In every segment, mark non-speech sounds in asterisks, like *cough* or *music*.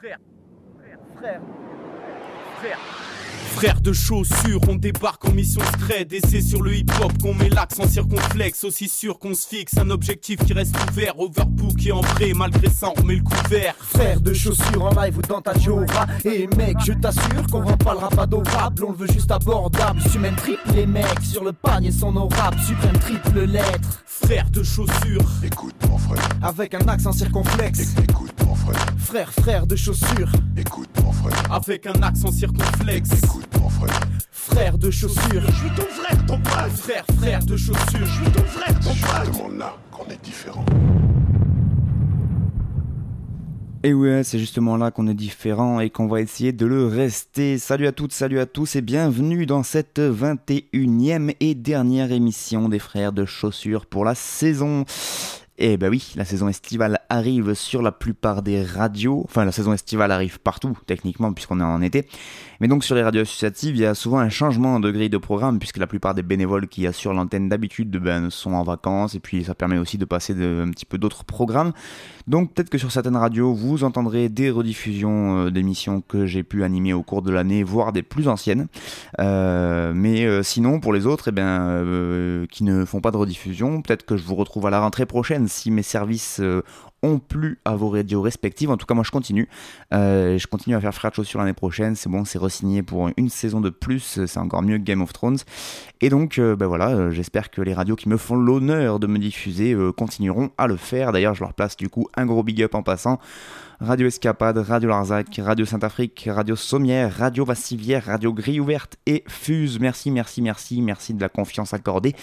Frère, frère, frère. Frère de chaussures, on débarque en mission Et c'est sur le hip-hop qu'on met l'accent circonflexe. Aussi sûr qu'on se fixe un objectif qui reste ouvert. Overbook et en prêt, malgré ça on remet le couvert. Frère de chaussures en live ou dans ta Jova. Et mec, je t'assure qu'on rend pas le rap. Adorable On le veut juste abordable, même triple les mecs Sur le panier son nos rap, suprême triple lettre. Frère de chaussures. Écoute mon frère. Avec un accent circonflexe. Écoute mon frère. Frère, frère de chaussures. Écoute mon frère. Avec un accent circonflexe. Écoute mon frère. Frère de chaussures. Je suis ton frère, ton frère. Frère, frère de chaussures. Je suis ton frère, ton frère. C'est justement là qu'on est différent Et ouais, c'est justement là qu'on est différent et qu'on va essayer de le rester. Salut à toutes, salut à tous et bienvenue dans cette 21e et dernière émission des frères de chaussures pour la saison. Et bah oui, la saison estivale arrive sur la plupart des radios. Enfin, la saison estivale arrive partout, techniquement, puisqu'on est en été. Mais donc sur les radios associatives, il y a souvent un changement de grille de programme, puisque la plupart des bénévoles qui assurent l'antenne d'habitude ben, sont en vacances, et puis ça permet aussi de passer de, un petit peu d'autres programmes. Donc peut-être que sur certaines radios, vous entendrez des rediffusions euh, d'émissions que j'ai pu animer au cours de l'année, voire des plus anciennes. Euh, mais euh, sinon, pour les autres, eh euh, qui ne font pas de rediffusion, peut-être que je vous retrouve à la rentrée prochaine si mes services euh, ont plu à vos radios respectives. En tout cas, moi, je continue. Euh, je continue à faire Frère de Chaussures l'année prochaine. C'est bon, c'est re-signé pour une saison de plus. C'est encore mieux que Game of Thrones. Et donc, euh, ben voilà, j'espère que les radios qui me font l'honneur de me diffuser continueront à le faire. D'ailleurs, je leur place du coup un gros big up en passant. Radio Escapade, Radio Larzac, Radio Saint-Afrique, Radio Sommière, Radio Vassivière, Radio Grille Ouverte et Fuse. Merci, merci, merci, merci de la confiance accordée.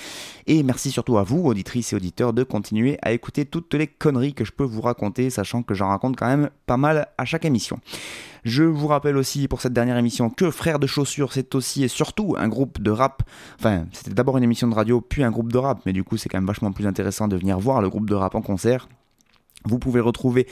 Et merci surtout à vous, auditrices et auditeurs, de continuer à écouter toutes les conneries que je peux vous raconter, sachant que j'en raconte quand même pas mal à chaque émission. Je vous rappelle aussi pour cette dernière émission que Frères de Chaussures, c'est aussi et surtout un groupe de rap. Enfin, c'était d'abord une émission de radio, puis un groupe de rap, mais du coup, c'est quand même vachement plus intéressant de venir voir le groupe de rap en concert. Vous pouvez retrouver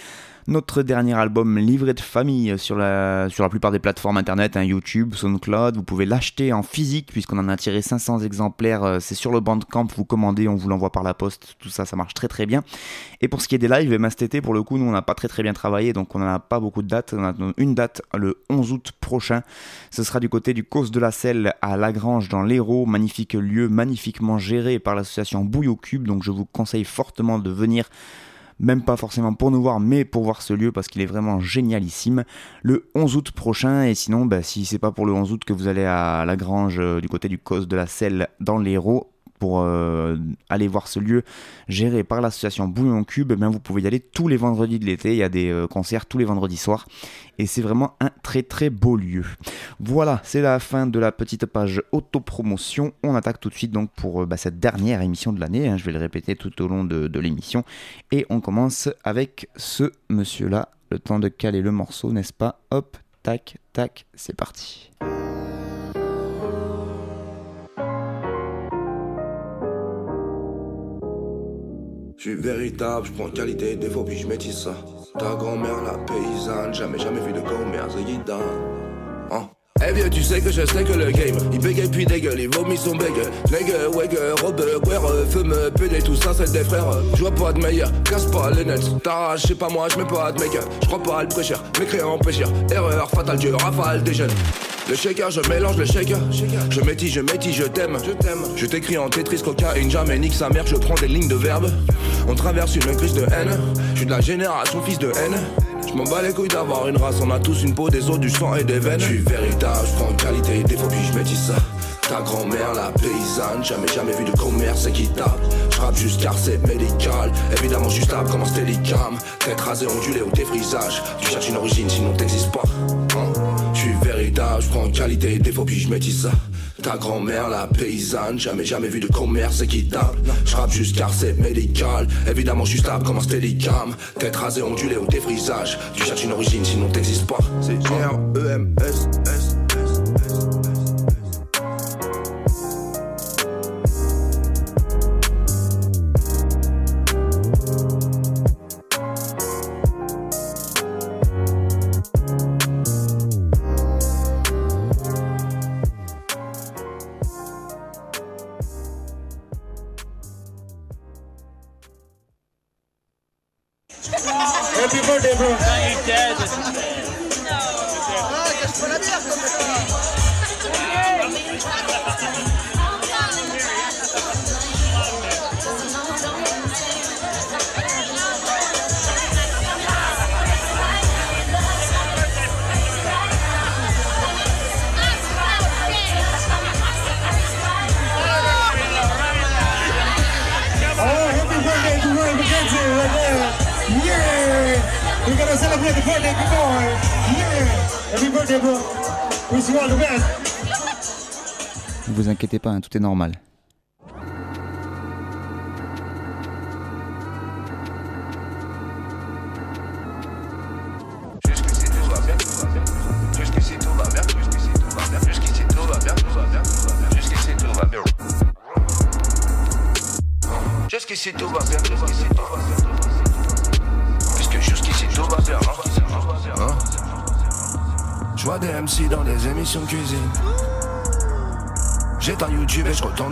notre dernier album Livret de famille sur la, sur la plupart des plateformes internet, hein, YouTube, SoundCloud. Vous pouvez l'acheter en physique puisqu'on en a tiré 500 exemplaires. euh, C'est sur le Bandcamp, vous commandez, on vous l'envoie par la poste. Tout ça, ça marche très très bien. Et pour ce qui est des lives, eh ben, cet été, pour le coup, nous on n'a pas très très bien travaillé, donc on n'en a pas beaucoup de dates. On a une date le 11 août prochain. Ce sera du côté du Cause de la Selle à Lagrange dans l'Hérault. Magnifique lieu, magnifiquement géré par l'association Bouille au Cube. Donc je vous conseille fortement de venir même pas forcément pour nous voir, mais pour voir ce lieu parce qu'il est vraiment génialissime. Le 11 août prochain, et sinon, bah, si c'est pas pour le 11 août que vous allez à la grange euh, du côté du Cause de la Selle dans l'Hérault pour euh, aller voir ce lieu géré par l'association Bouillon Cube, eh vous pouvez y aller tous les vendredis de l'été. Il y a des euh, concerts tous les vendredis soirs et c'est vraiment un très très beau lieu. Voilà, c'est la fin de la petite page autopromotion. On attaque tout de suite donc pour euh, bah, cette dernière émission de l'année. hein. Je vais le répéter tout au long de l'émission et on commence avec ce monsieur-là. Le temps de caler le morceau, n'est-ce pas? Hop, tac, tac, c'est parti. Je suis véritable, je prends qualité, défaut puis je métisse ça. Ta grand-mère la paysanne, jamais jamais vu de commerce de guidon. Hein? Eh bien tu sais que je sais que le game Il bégaye puis dégueule, il vomit son bégueule Nègre, wegger, robber, guerre, fume, PD, tout ça c'est des frères Je vois pas de meilleur, casse pas les nets T'arraches, c'est pas moi, je mets pas de make-up Je crois pas à le prêcheur, mécréant pécheur Erreur, fatale, Dieu, rafale, des jeunes le shaker, je mélange le shaker. Je métis, je métis, je t'aime. Je t'aime. Je t'écris en Tetris, cocaïne, jamais nique sa mère. Je prends des lignes de verbe. On traverse une crise de haine. Je suis de la génération fils de haine. Je m'en bats les couilles d'avoir une race. On a tous une peau, des os, du sang et des veines. Je suis véritable, je prends qualité et défaut, puis je métis ça. Ta grand-mère, la paysanne, jamais jamais vu de commerce équitable. Je rappe juste car c'est médical, évidemment juste là comme un steadicam. Tête rasée, ondulée au défrisage. Tu cherches une origine, sinon t'existes pas. Je suis je prends qualité défaut, puis je ça. Ta grand-mère, la paysanne, jamais jamais vu de commerce équitable. Je rappe juste car c'est médical, évidemment juste stable comme un steadicam. Tête rasée, ondulée au défrisage. Tu cherches une origine, sinon t'existes pas. C'est G-R-E-M-S, S, Happy Ne vous inquiétez pas, hein, tout est normal.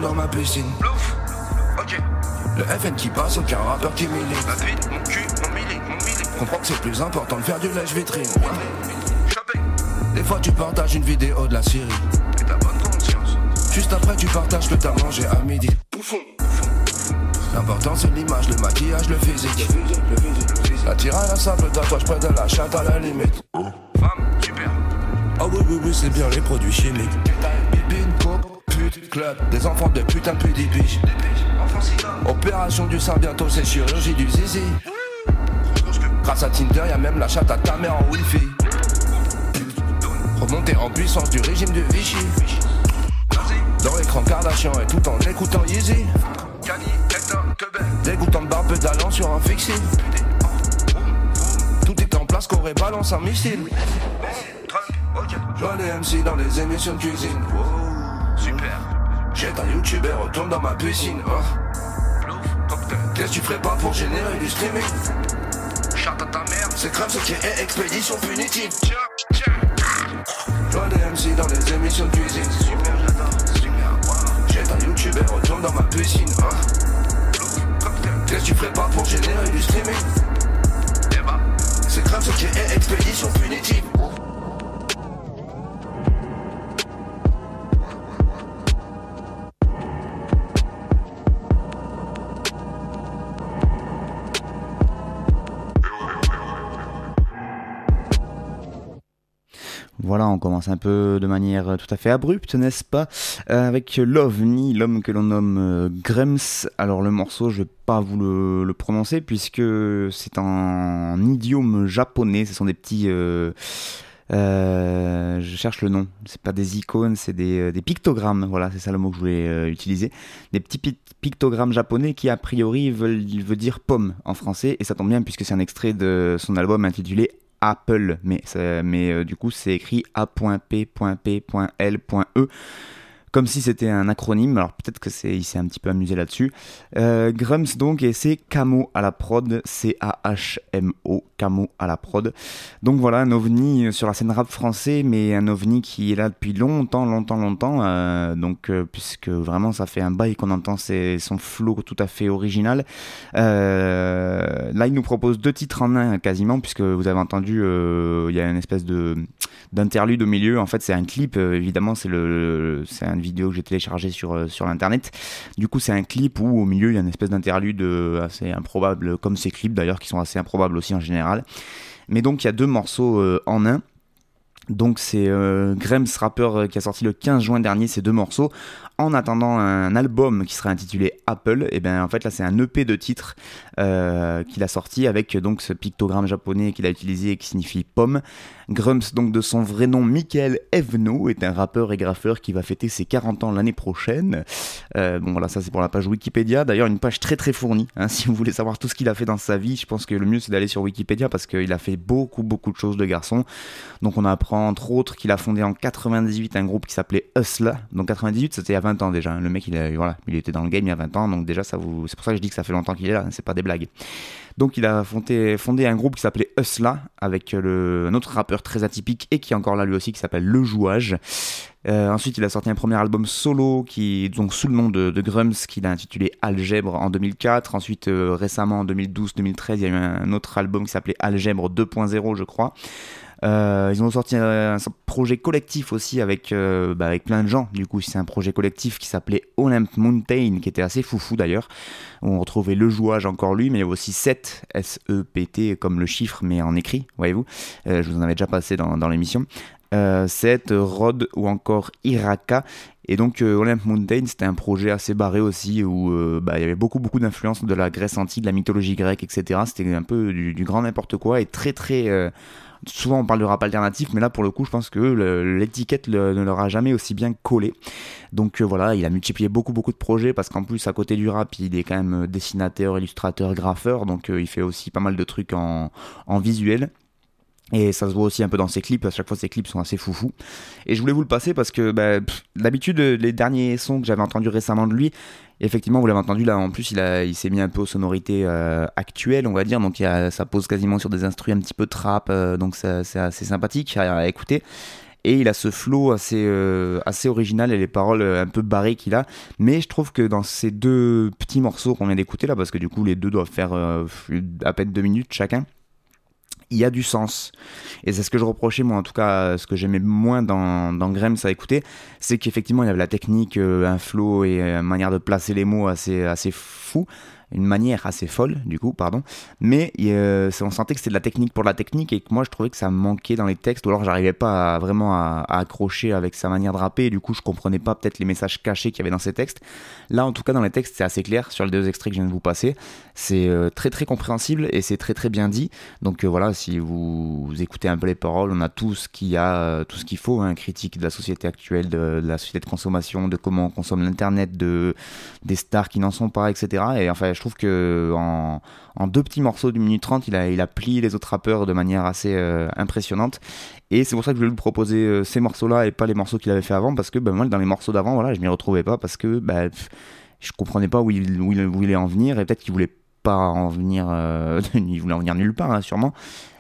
Dans ma piscine. Ok. Le FN qui passe, aucun rappeur qui milite. Ma bite, mon cul, mon. Comprends que c'est plus important de faire du lèche-vitrine. Des fois tu partages une vidéo de la Syrie. Et bonne conscience. Juste après tu partages que t'as mangé à midi. Bouffon. L'important c'est l'image, le maquillage, le physique. La tirade à simple tatouage près de la chatte à la limite. Femme, super. Ah oui, oui, oui, c'est bien les produits chimiques. Pute, club. Des enfants de putain de pudipiche. Opération du sein, bientôt c'est chirurgie du zizi. Grâce à Tinder, y'a même la chatte à ta mère en wifi. Remonter en puissance du régime de Vichy. Dans l'écran Kardashian et tout en écoutant Yeezy. Dégoûtant de barbe pédalant sur un fixie. Tout est en place, qu'on balance un missile. Je vois les MC dans les émissions de cuisine. Jette un youtubeur, retourne dans ma piscine. Oh. Qu'est-ce que tu ferais pas pour générer du streaming? Charte à ta merde, c'est grave ce qui est expédition punitive. Je vois des MC dans les émissions de cuisine. Super, j'adore. Super. Jette un youtubeur, retourne dans ma piscine. Oh. Qu'est-ce que tu ferais pas pour générer du streaming? C'est grave ce qui est expédition punitive. Voilà, on commence un peu de manière tout à fait abrupte, n'est-ce pas euh, Avec l'OVNI, l'homme que l'on nomme euh, Grems. Alors le morceau, je vais pas vous le, prononcer puisque c'est en idiome japonais. Ce sont des petits... Euh, euh, je cherche le nom. C'est pas des icônes, c'est des, des, pictogrammes. Voilà, c'est ça le mot que je voulais utiliser. Des petits pi pictogrammes japonais qui a priori veulent, dire pomme en français. Et ça tombe bien puisque c'est un extrait de son album intitulé Apple, mais, euh, du coup c'est écrit A.P.P.L.E comme si c'était un acronyme. Alors peut-être que c'est il s'est un petit peu amusé là-dessus. Euh, Grums donc et c'est Camo à la prod, C A H M O, Camo à la prod. Donc voilà un ovni sur la scène rap français, mais un ovni qui est là depuis longtemps, longtemps, longtemps. Euh, donc euh, puisque vraiment ça fait un bail qu'on entend c'est son flow tout à fait original. Euh, là il nous propose deux titres en un quasiment puisque vous avez entendu euh, il y a une espèce de d'interlude au milieu. En fait c'est un clip évidemment c'est le c'est un vidéo que j'ai téléchargé sur, sur l'internet. Du coup, c'est un clip où au milieu il y a une espèce d'interlude assez improbable, comme ces clips d'ailleurs qui sont assez improbables aussi en général. Mais donc il y a deux morceaux euh, en un. Donc c'est euh, Grems rappeur qui a sorti le 15 juin dernier ces deux morceaux en attendant un album qui sera intitulé Apple, et bien en fait là c'est un EP de titres euh, qu'il a sorti avec donc ce pictogramme japonais qu'il a utilisé qui signifie pomme. Grumps donc de son vrai nom Michael Evno est un rappeur et graffeur qui va fêter ses 40 ans l'année prochaine. Euh, bon voilà ça c'est pour la page Wikipédia, d'ailleurs une page très très fournie, hein, *laughs* si vous voulez savoir tout ce qu'il a fait dans sa vie, je pense que le mieux c'est d'aller sur Wikipédia parce qu'il a fait beaucoup beaucoup de choses de garçon. Donc on apprend entre autres qu'il a fondé en 98 un groupe qui s'appelait Hustla, donc 98 c'était à 20 ans déjà. Le mec, il, voilà, il était dans le game il y a 20 ans, donc déjà, c'est pour ça que je dis que ça fait longtemps qu'il est là, c'est pas des blagues. Donc il a fondé, un groupe qui s'appelait Hustla, avec le, un autre rappeur très atypique et qui est encore là lui aussi, qui s'appelle Le Jouage. Euh, ensuite, il a sorti un premier album solo qui donc sous le nom de, de Grums, qu'il a intitulé Algèbre en 2004. Ensuite, euh, récemment en 2012-2013, il y a eu un autre album qui s'appelait Algèbre 2.0, je crois. Euh, ils ont sorti un, projet collectif aussi avec, euh, bah, avec plein de gens. Du coup, c'est un projet collectif qui s'appelait Olymp Mountain, qui était assez foufou d'ailleurs. On retrouvait le jouage encore lui, mais il y avait aussi 7 S-E-P-T comme le chiffre, mais en écrit, voyez-vous. Euh, je vous en avais déjà passé dans, l'émission. Euh, 7, Rod ou encore Iraka. Et donc euh, Olymp Mountain, c'était un projet assez barré aussi, où bah, il y avait beaucoup beaucoup d'influences de la Grèce antique, de la mythologie grecque, etc. C'était un peu du grand n'importe quoi et très très souvent on parle de rap alternatif, mais là pour le coup, je pense que l'étiquette ne leur a jamais aussi bien collé. Donc voilà, il a multiplié beaucoup beaucoup de projets parce qu'en plus à côté du rap, il est quand même dessinateur, illustrateur, graffeur, donc il fait aussi pas mal de trucs en, en visuel. Et ça se voit aussi un peu dans ses clips, à chaque fois ses clips sont assez foufou. Et je voulais vous le passer parce que bah, d'habitude, les derniers sons que j'avais entendus récemment de lui, effectivement, vous l'avez entendu là, en plus il, a, il s'est mis un peu aux sonorités euh, actuelles, on va dire, donc ça pose quasiment sur des instruments un petit peu trap, euh, donc c'est assez sympathique à, écouter. Et il a ce flow assez, euh, assez original et les paroles un peu barrées qu'il a. Mais je trouve que dans ces deux petits morceaux qu'on vient d'écouter là, parce que du coup les deux doivent faire à peine deux minutes chacun, il y a du sens. Et c'est ce que je reprochais, moi en tout cas, ce que j'aimais moins dans, dans à écouter, c'est qu'effectivement il y avait la technique, euh, un flow et une manière de placer les mots assez, assez fou une manière assez folle, du coup, pardon. Mais euh, on sentait que c'était de la technique pour la technique et que moi je trouvais que ça manquait dans les textes, ou alors j'arrivais pas vraiment à, accrocher avec sa manière de rapper et du coup je comprenais pas peut-être les messages cachés qu'il y avait dans ses textes. Là, en tout cas, dans les textes, c'est assez clair sur les deux extraits que je viens de vous passer. C'est euh, très très compréhensible et c'est très très bien dit. Donc euh, voilà, si vous, écoutez un peu les paroles, on a tout ce qu'il y a, tout ce qu'il faut, hein, critique de la société actuelle, de, de, la société de consommation, de comment on consomme l'internet, de des stars qui n'en sont pas, etc. Et enfin, je trouve que en, deux petits morceaux d'une minute trente, il a, plié les autres rappeurs de manière assez euh, impressionnante. Et c'est pour ça que je voulais lui proposer euh, ces morceaux-là et pas les morceaux qu'il avait fait avant, parce que ben, moi, dans les morceaux d'avant, voilà, je m'y retrouvais pas, parce que ben, je comprenais pas où il, où il voulait en venir, et peut-être qu'il voulait pas en venir, euh, *laughs* il voulait en venir nulle part, hein, sûrement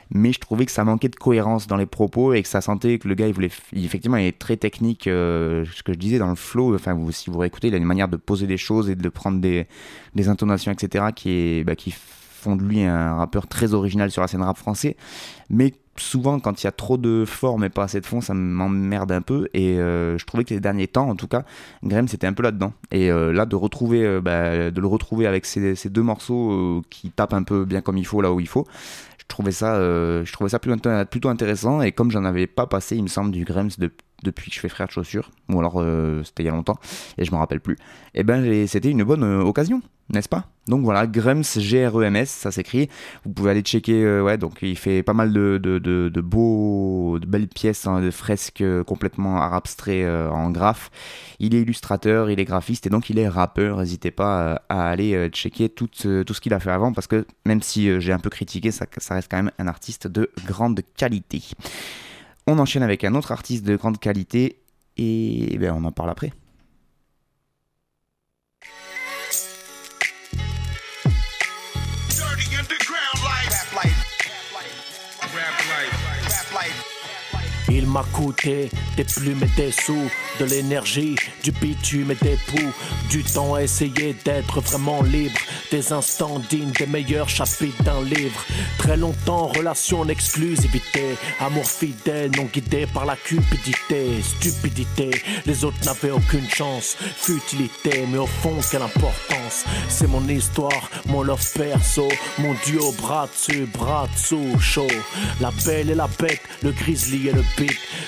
mais je trouvais que ça manquait de cohérence dans les propos et que ça sentait que le gars il voulait effectivement il est très technique euh, ce que je disais dans le flow. Enfin si vous réécoutez il a une manière de poser des choses et de prendre des, des intonations etc qui est bah, qui font de lui un rappeur très original sur la scène rap français. Mais souvent quand il y a trop de forme et pas assez de fond ça m'emmerde un peu. Et euh, je trouvais que les derniers temps en tout cas Graham c'était un peu là dedans et euh, là de retrouver bah, de le retrouver avec ces deux morceaux qui tapent un peu bien comme il faut là où il faut je trouvais ça, euh, je trouvais ça plutôt, intéressant. Et comme j'en avais pas passé, il me semble, du Grems depuis que je fais frère de chaussures, ou alors euh, c'était il y a longtemps, et je me rappelle plus, et eh ben c'était une bonne euh, occasion, n'est-ce pas? Donc voilà, Grems, G-R-E-M-S, ça s'écrit. Vous pouvez aller checker, ouais, donc il fait pas mal de, de, beaux, de belles pièces, hein, de fresques complètement abstraites en graphe. Il est illustrateur, il est graphiste, et donc il est rappeur. N'hésitez pas à aller checker tout, ce qu'il a fait avant, parce que même si j'ai un peu critiqué, ça reste quand même un artiste de grande qualité. On enchaîne avec un autre artiste de grande qualité et eh ben, on en parle après. M'a coûté des plumes et des sous, de l'énergie, du bitume et des poux, du temps à essayer d'être vraiment libre, des instants dignes des meilleurs chapitres d'un livre. Très longtemps, relation en exclusivité, amour fidèle, non guidé par la cupidité, stupidité. Les autres n'avaient aucune chance, futilité, mais au fond, quelle importance. C'est mon histoire, mon love perso, mon duo bras dessus, bras dessous, chaud. La belle et la bête, le grizzly et le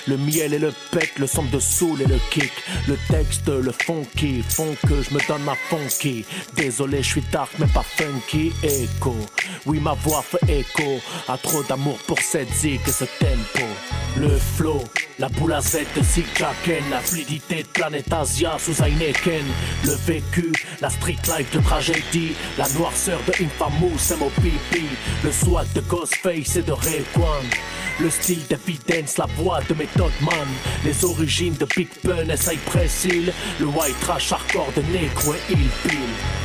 le miel et le pec, le son de soul et le kick. Le texte, le funky font que je me donne ma funky. Désolé, je suis dark mais pas funky. Echo, oui ma voix fait écho. A trop d'amour pour cette zig et ce tempo. Le flow, la boule à Z de Zig la fluidité de Planète Asia sous Heineken, le vécu, la street life de tragédie, la noirceur de Infamous, MOPP, le swag de Ghostface et de Rayquan. Le style d'Evidence, la voix de Method Man Les origines de Big Pun, S.I. Pressil Le white trash hardcore de Negro et Il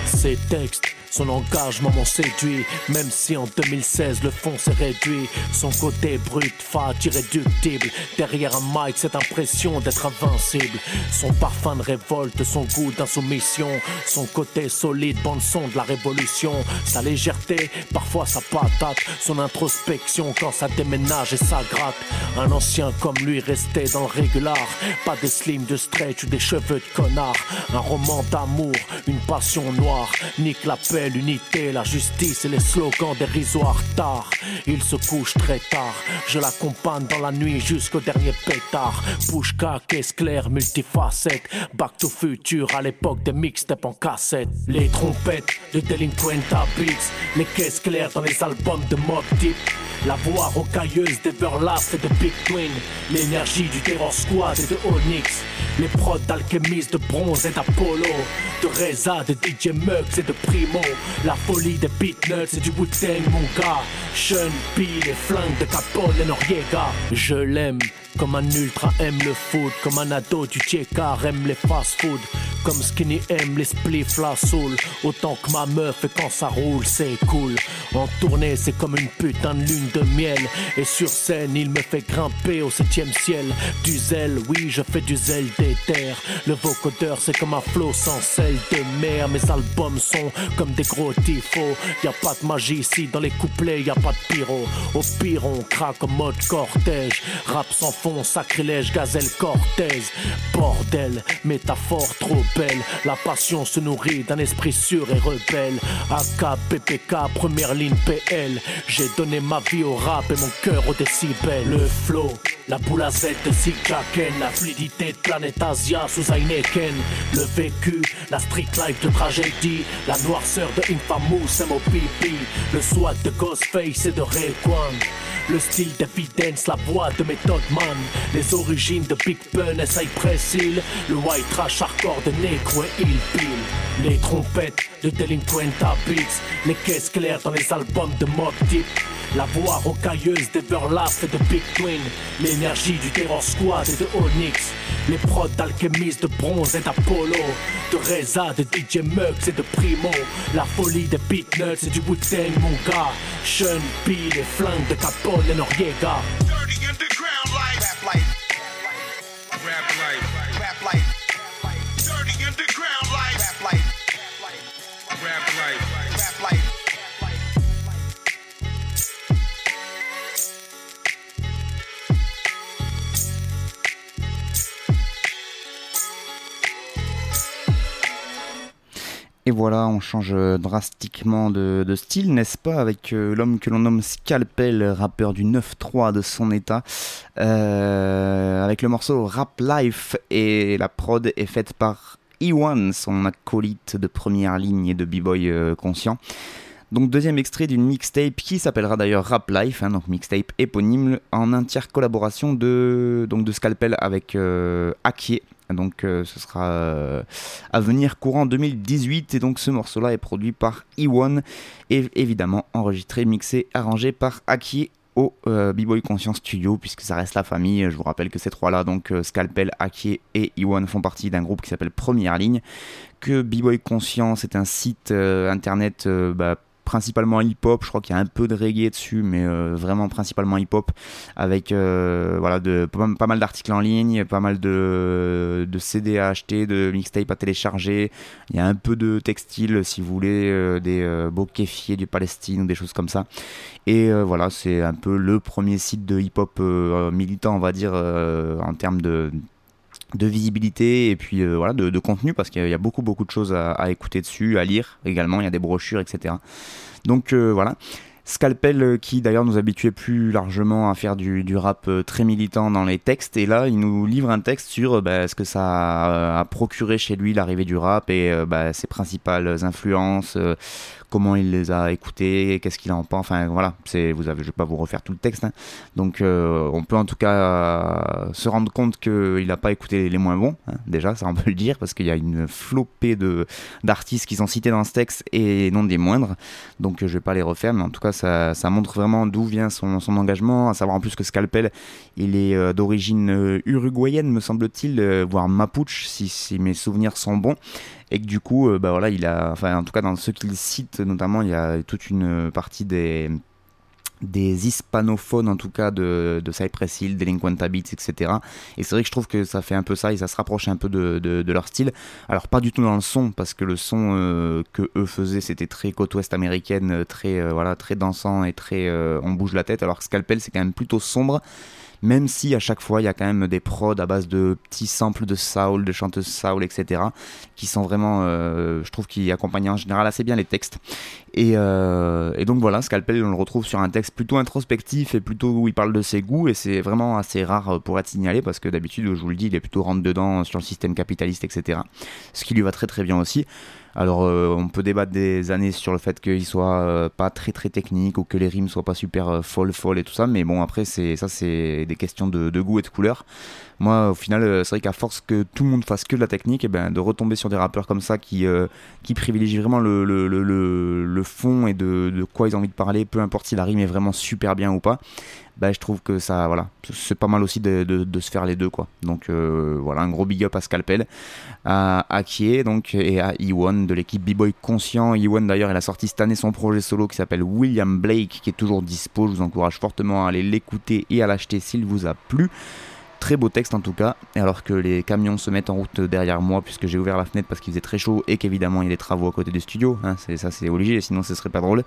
Ces textes son engagement m'ont séduit, même si en 2016 le fond s'est réduit. Son côté brut, fat, irréductible. Derrière un mic, cette impression d'être invincible. Son parfum de révolte, son goût d'insoumission. Son côté solide, bon son de la révolution. Sa légèreté, parfois sa patate. Son introspection quand ça déménage et ça gratte. Un ancien comme lui restait dans le régular. Pas des slim de stretch ou des cheveux de connard. Un roman d'amour, une passion noire. Nique la paix l'unité, la justice et les slogans dérisoires tard. Il se couche très tard, je l'accompagne dans la nuit jusqu'au dernier pétard. Pushka, caisse claire, multifacette. Back to future à l'époque des mixtapes en cassette. Les trompettes de Delinquent Beats, les caisses claires dans les albums de Mob Deep. La voix rocailleuse d'Everlast et de Big Twin. L'énergie du Terror Squad et de Onyx. Les prods d'alchimistes de bronze et d'Apollo. De Reza, de DJ Muggs et de Primo. La folie des beatnuts et du Wu-Tang, mon gars. Sean P, les flingues de Capone et Noriega. Je l'aime. Comme un ultra aime le foot, comme un ado du car aime les fast-food, comme Skinny aime les spliffs, la soul. Autant que ma meuf et quand ça roule, c'est cool. En tournée, c'est comme une putain de lune de miel. Et sur scène, il me fait grimper au septième ciel. Du zèle, oui, je fais du zèle d'éther. Le vocodeur, c'est comme un flot sans sel de mer. Mes albums sont comme des gros tifos. Y a pas de magie ici, dans les couplets, y a pas de pyro. Au pire, on craque en mode cortège. Rap sans sacrilège, gazelle Cortez. Bordel, métaphore trop La passion se nourrit d'un esprit sûr et rebelle. AK, PPK, première ligne PL. J'ai donné ma vie au rap et mon cœur au décibel. Le flow, la boule à Z de Jacken, la fluidité de Planète Asia sous Heineken. Le vécu, la street life de tragédie. La noirceur de Infamous, MOPP. Le swag de Ghostface et de Rayquan. Le style d'Evidence, la voix de Method Man. Les origines de Big Pun et Cypress Hill. Le white trash hardcore de Necro et Bill. Les trompettes de Delinquenta Beats. Les caisses claires dans les albums de Mob Deep. La voix rocailleuse d'Everlast et de Big Twin. L'énergie du Terror Squad et de Onyx. Les prods d'alchimistes de bronze et d'Apollo. De Reza, de DJ Muggs et de Primo. La folie des beatnuts et du Wu-Tang, mon gars. Sean P, les flingues de Capone et Noriega. Dirty underground life. Voilà, on change drastiquement de, style, n'est-ce pas, avec euh, l'homme que l'on nomme Scalpel, rappeur du 9-3 de son état, euh, avec le morceau Rap Life, et la prod est faite par E1, son acolyte de première ligne et de b-boy euh, conscient. Donc deuxième extrait d'une mixtape qui s'appellera d'ailleurs Rap Life, hein, donc mixtape éponyme en entière collaboration de, donc de Scalpel avec euh, Akier. Donc euh, ce sera euh, à venir courant 2018 et donc ce morceau-là est produit par E1 et évidemment enregistré, mixé, arrangé par Akier au B-Boy Conscience Studio, puisque ça reste la famille. Je vous rappelle que ces trois-là, donc Scalpel, Akier et Iwan, font partie d'un groupe qui s'appelle Première Ligne. Que B-Boy Conscience est un site internet bah, principalement hip-hop. Je crois qu'il y a un peu de reggae dessus, mais euh, vraiment principalement hip-hop, avec euh, voilà de pas, mal d'articles en ligne, pas mal de, CD à acheter, de mixtape à télécharger. Il y a un peu de textile, si vous voulez, euh, des beaux kéfiers du Palestine ou des choses comme ça. Et voilà, c'est un peu le premier site de hip-hop militant, on va dire, en termes de de visibilité et puis voilà de, contenu parce qu'il y a beaucoup beaucoup de choses à, écouter dessus, à lire également, il y a des brochures, etc. Donc euh, voilà. Scalpel euh, qui d'ailleurs nous habituait plus largement à faire du, rap euh, très militant dans les textes et là il nous livre un texte sur bah, ce que ça a, procuré chez lui l'arrivée du rap et bah, ses principales influences, comment il les a écoutés, qu'est-ce qu'il en pense. Enfin voilà, c'est vous avez, je vais pas vous refaire tout le texte. Hein. Donc euh, on peut en tout cas euh, se rendre compte qu'il n'a pas écouté les moins bons. Hein, déjà, ça on peut le dire parce qu'il y a une flopée de d'artistes qui sont cités dans ce texte et non des moindres. Donc je vais pas les refaire, mais en tout cas ça, ça montre vraiment d'où vient son, son, engagement. À savoir en plus que Scalpel, il est euh, d'origine uruguayenne me semble-t-il, voire mapuche si, si mes souvenirs sont bons et que du coup, euh, bah il a, enfin en tout cas dans ceux qu'il cite notamment, il y a toute une partie des hispanophones en tout cas de, Cypress Hill, Delinquent Beats, etc. Et c'est vrai que je trouve que ça fait un peu ça et ça se rapproche un peu de, leur style. Alors pas du tout dans le son parce que le son euh, que eux faisaient c'était très côte ouest américaine, très euh, voilà très dansant et très on bouge la tête. Alors que Scalpel c'est quand même plutôt sombre même si à chaque fois il y a quand même des prods à base de petits samples de soul, de chanteuses soul, etc. qui sont vraiment, euh, je trouve, qui accompagnent en général assez bien les textes. Euh, et, donc voilà, Scalpel, on le retrouve sur un texte plutôt introspectif et plutôt où il parle de ses goûts, et c'est vraiment assez rare pour être signalé parce que d'habitude, je vous le dis, il est plutôt rentre dedans sur le système capitaliste, etc. Ce qui lui va très très bien aussi. Alors on peut débattre des années sur le fait qu'il soit pas très très technique ou que les rimes soient pas super folles folles et tout ça, mais bon après c'est ça c'est des questions de, de, goût et de couleur. Moi au final c'est vrai qu'à force que tout le monde fasse que de la technique, et eh ben de retomber sur des rappeurs comme ça qui qui privilégient vraiment le, le, le, le fond et de, de, quoi ils ont envie de parler, peu importe si la rime est vraiment super bien ou pas. Bah, je trouve que ça, voilà, c'est pas mal aussi de, de, se faire les deux, quoi. Donc euh, voilà, un gros big up à Scalpel, à, à donc, et à Iwan de l'équipe B-Boy Conscient. Iwan d'ailleurs, il a sorti cette année son projet solo qui s'appelle William Blake, qui est toujours dispo. Je vous encourage fortement à aller l'écouter et à l'acheter s'il vous a plu. Très beau texte en tout cas, alors que les camions se mettent en route derrière moi puisque j'ai ouvert la fenêtre parce qu'il faisait très chaud et qu'évidemment il y a des travaux à côté du studio, hein, c'est, ça c'est obligé, sinon ce serait pas drôle.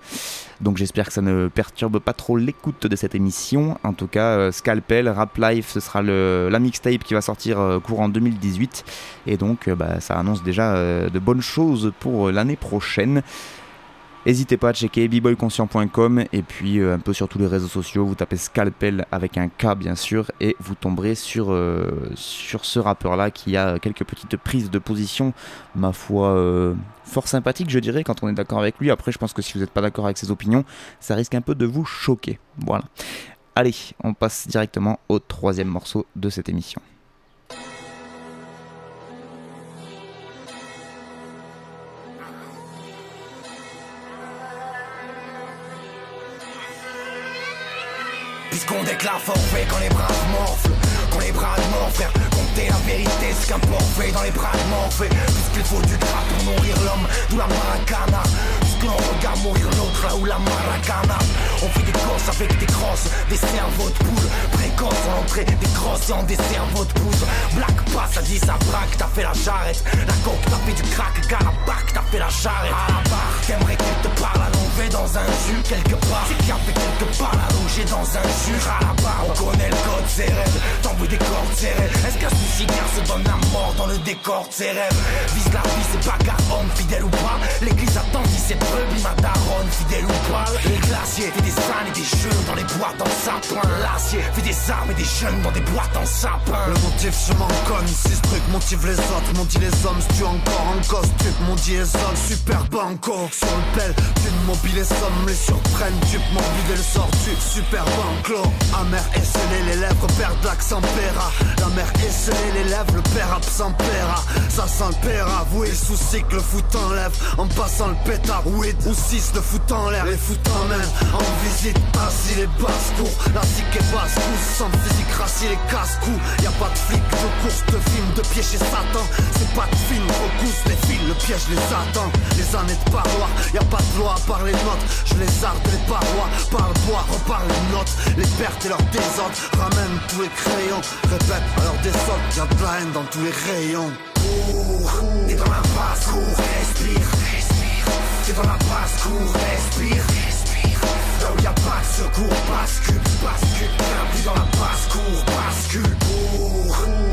Donc j'espère que ça ne perturbe pas trop l'écoute de cette émission. En tout cas, euh, Scalpel, Rap Life, ce sera la mixtape qui va sortir euh, courant 2018 et donc euh, bah, ça annonce déjà de bonnes choses pour l'année prochaine. N'hésitez pas à checker bboyconscient.com et puis euh, un peu sur tous les réseaux sociaux, vous tapez Scalpel avec un K bien sûr et vous tomberez sur, euh, ce rappeur là qui a quelques petites prises de position, ma foi, euh, fort sympathique je dirais quand on est d'accord avec lui. Après je pense que si vous n'êtes pas d'accord avec ses opinions, ça risque un peu de vous choquer. Voilà. Allez, on passe directement au troisième morceau de cette émission. Puisqu'on forfait quand les bras morflent. Quand les bras morts frère Compter la vérité ce qu'un fait dans les bras morflés Puisqu'il faut du gras pour nourrir l'homme D'où la maracana. L'on regarde mourir l'autre là où la maracana. On fait des courses avec des crosses, des cerveaux de poule. Précoce en entrée, des crosses et en des cerveaux de poule. Black pass, ça dit ça braque, t'as fait la jarrette La coque, t'as fait du crack, Garabac, t'as fait la charrette. À la barre, t'aimerais qu'il te parle dans un jus quelque part. C'est qu'il fait quelque part allongé dans un jus. À la barre, on connaît le code, rêve T'envoies des cordes, rêve Est-ce qu'un suicidaire se donne la mort dans le décor de ses rêves Vise la vie, c'est pas homme fidèle ou pas? L'église attend si c'est brebis, ma daronne, fidèle ou pas? Les glaciers, fait des ânes et des jeux dans les boîtes en sapin. L'acier, fait des armes et des jeunes dans des boîtes en sapin. Le motif, je m'en conne, si ce truc motive les autres. M'ont dit les hommes, tu encore en costume M'ont dit les hommes, super banco Sur le pelle, tu mobile les sommes les surprennent Tu m'en vidé le sort tu super banco Amer esselé, les lèvres perdent l'accent paiera La mère esselée, les lèvres, le père absent paiera Ça sent le père avoué, le souci que le foot enlève. En passant le pétard, oui ou 6 le foot en l'air, les foot en même En visite, assis les basses cours La zik est basse sans physique, rassis les casse-cou. Y'a pas de flic, de course, de film, de pied chez Satan. C'est pas de film, repousse les fils, le piège les attend. Les années de parloir, y'a pas de loi à part les Je les arde les parois, parle bois, reparle les notes Les pertes et leurs désordres, ramène tous les crayons Répète alors des y'a de la haine dans tous les rayons T'es dans la basse-cour, respire T'es dans la basse-cour, respire, respire. Là où y'a pas de secours, bascule, bascule. Bienvenue dans la basse-cour, bascule.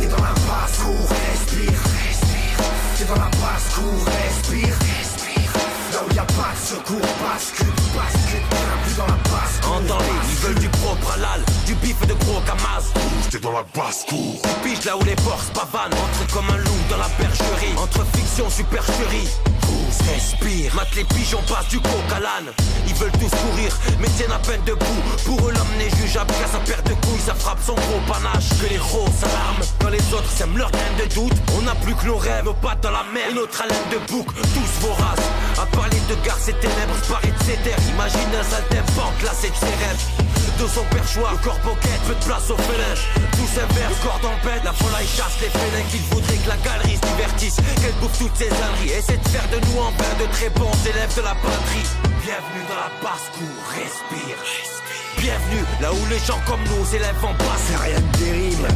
T'es dans la basse-cour, respire, respire. T'es dans la basse-cour, respire, respire. Là où y'a pas de secours, bascule, bascule. Bienvenue dans la basse-cour. Entendez, ils veulent du propre halal, du bif et de gros camas. T'es dans la basse-cour. Piche là où les forces pavanent, entre comme un loup dans la bergerie. Entre fiction, supercherie respire. Mat les pigeons passent du coq à l'âne. Ils veulent tous courir, mais tiennent à peine debout. Pour eux, l'homme n'est jugeable qu'à sa perte de couilles. Ça frappe son gros panache. Que les roses s'alarment. Quand les autres sèment leur graine de doute. On n'a plus que nos rêves, nos pattes dans la mer. Et notre haleine de bouc, tous voraces. À parler de gare, ces ténèbres, paraît de ses terres. Imagine un sale banque, là c'est de ses rêves de son perchoir, le corps boquette, peu de place au fenêtres. Tout s'inverse, le corps tempête, la volaille chasse les fenêtres. Qu'il voudrait que la galerie se divertisse, qu'elle bouffe toutes ses âneries. Essaie de faire de nous en pain de très bons élèves de la patrie. Bienvenue dans la basse-cour, respire. Bienvenue là où les gens comme nous s'élèvent en bas. C'est rien de terrible.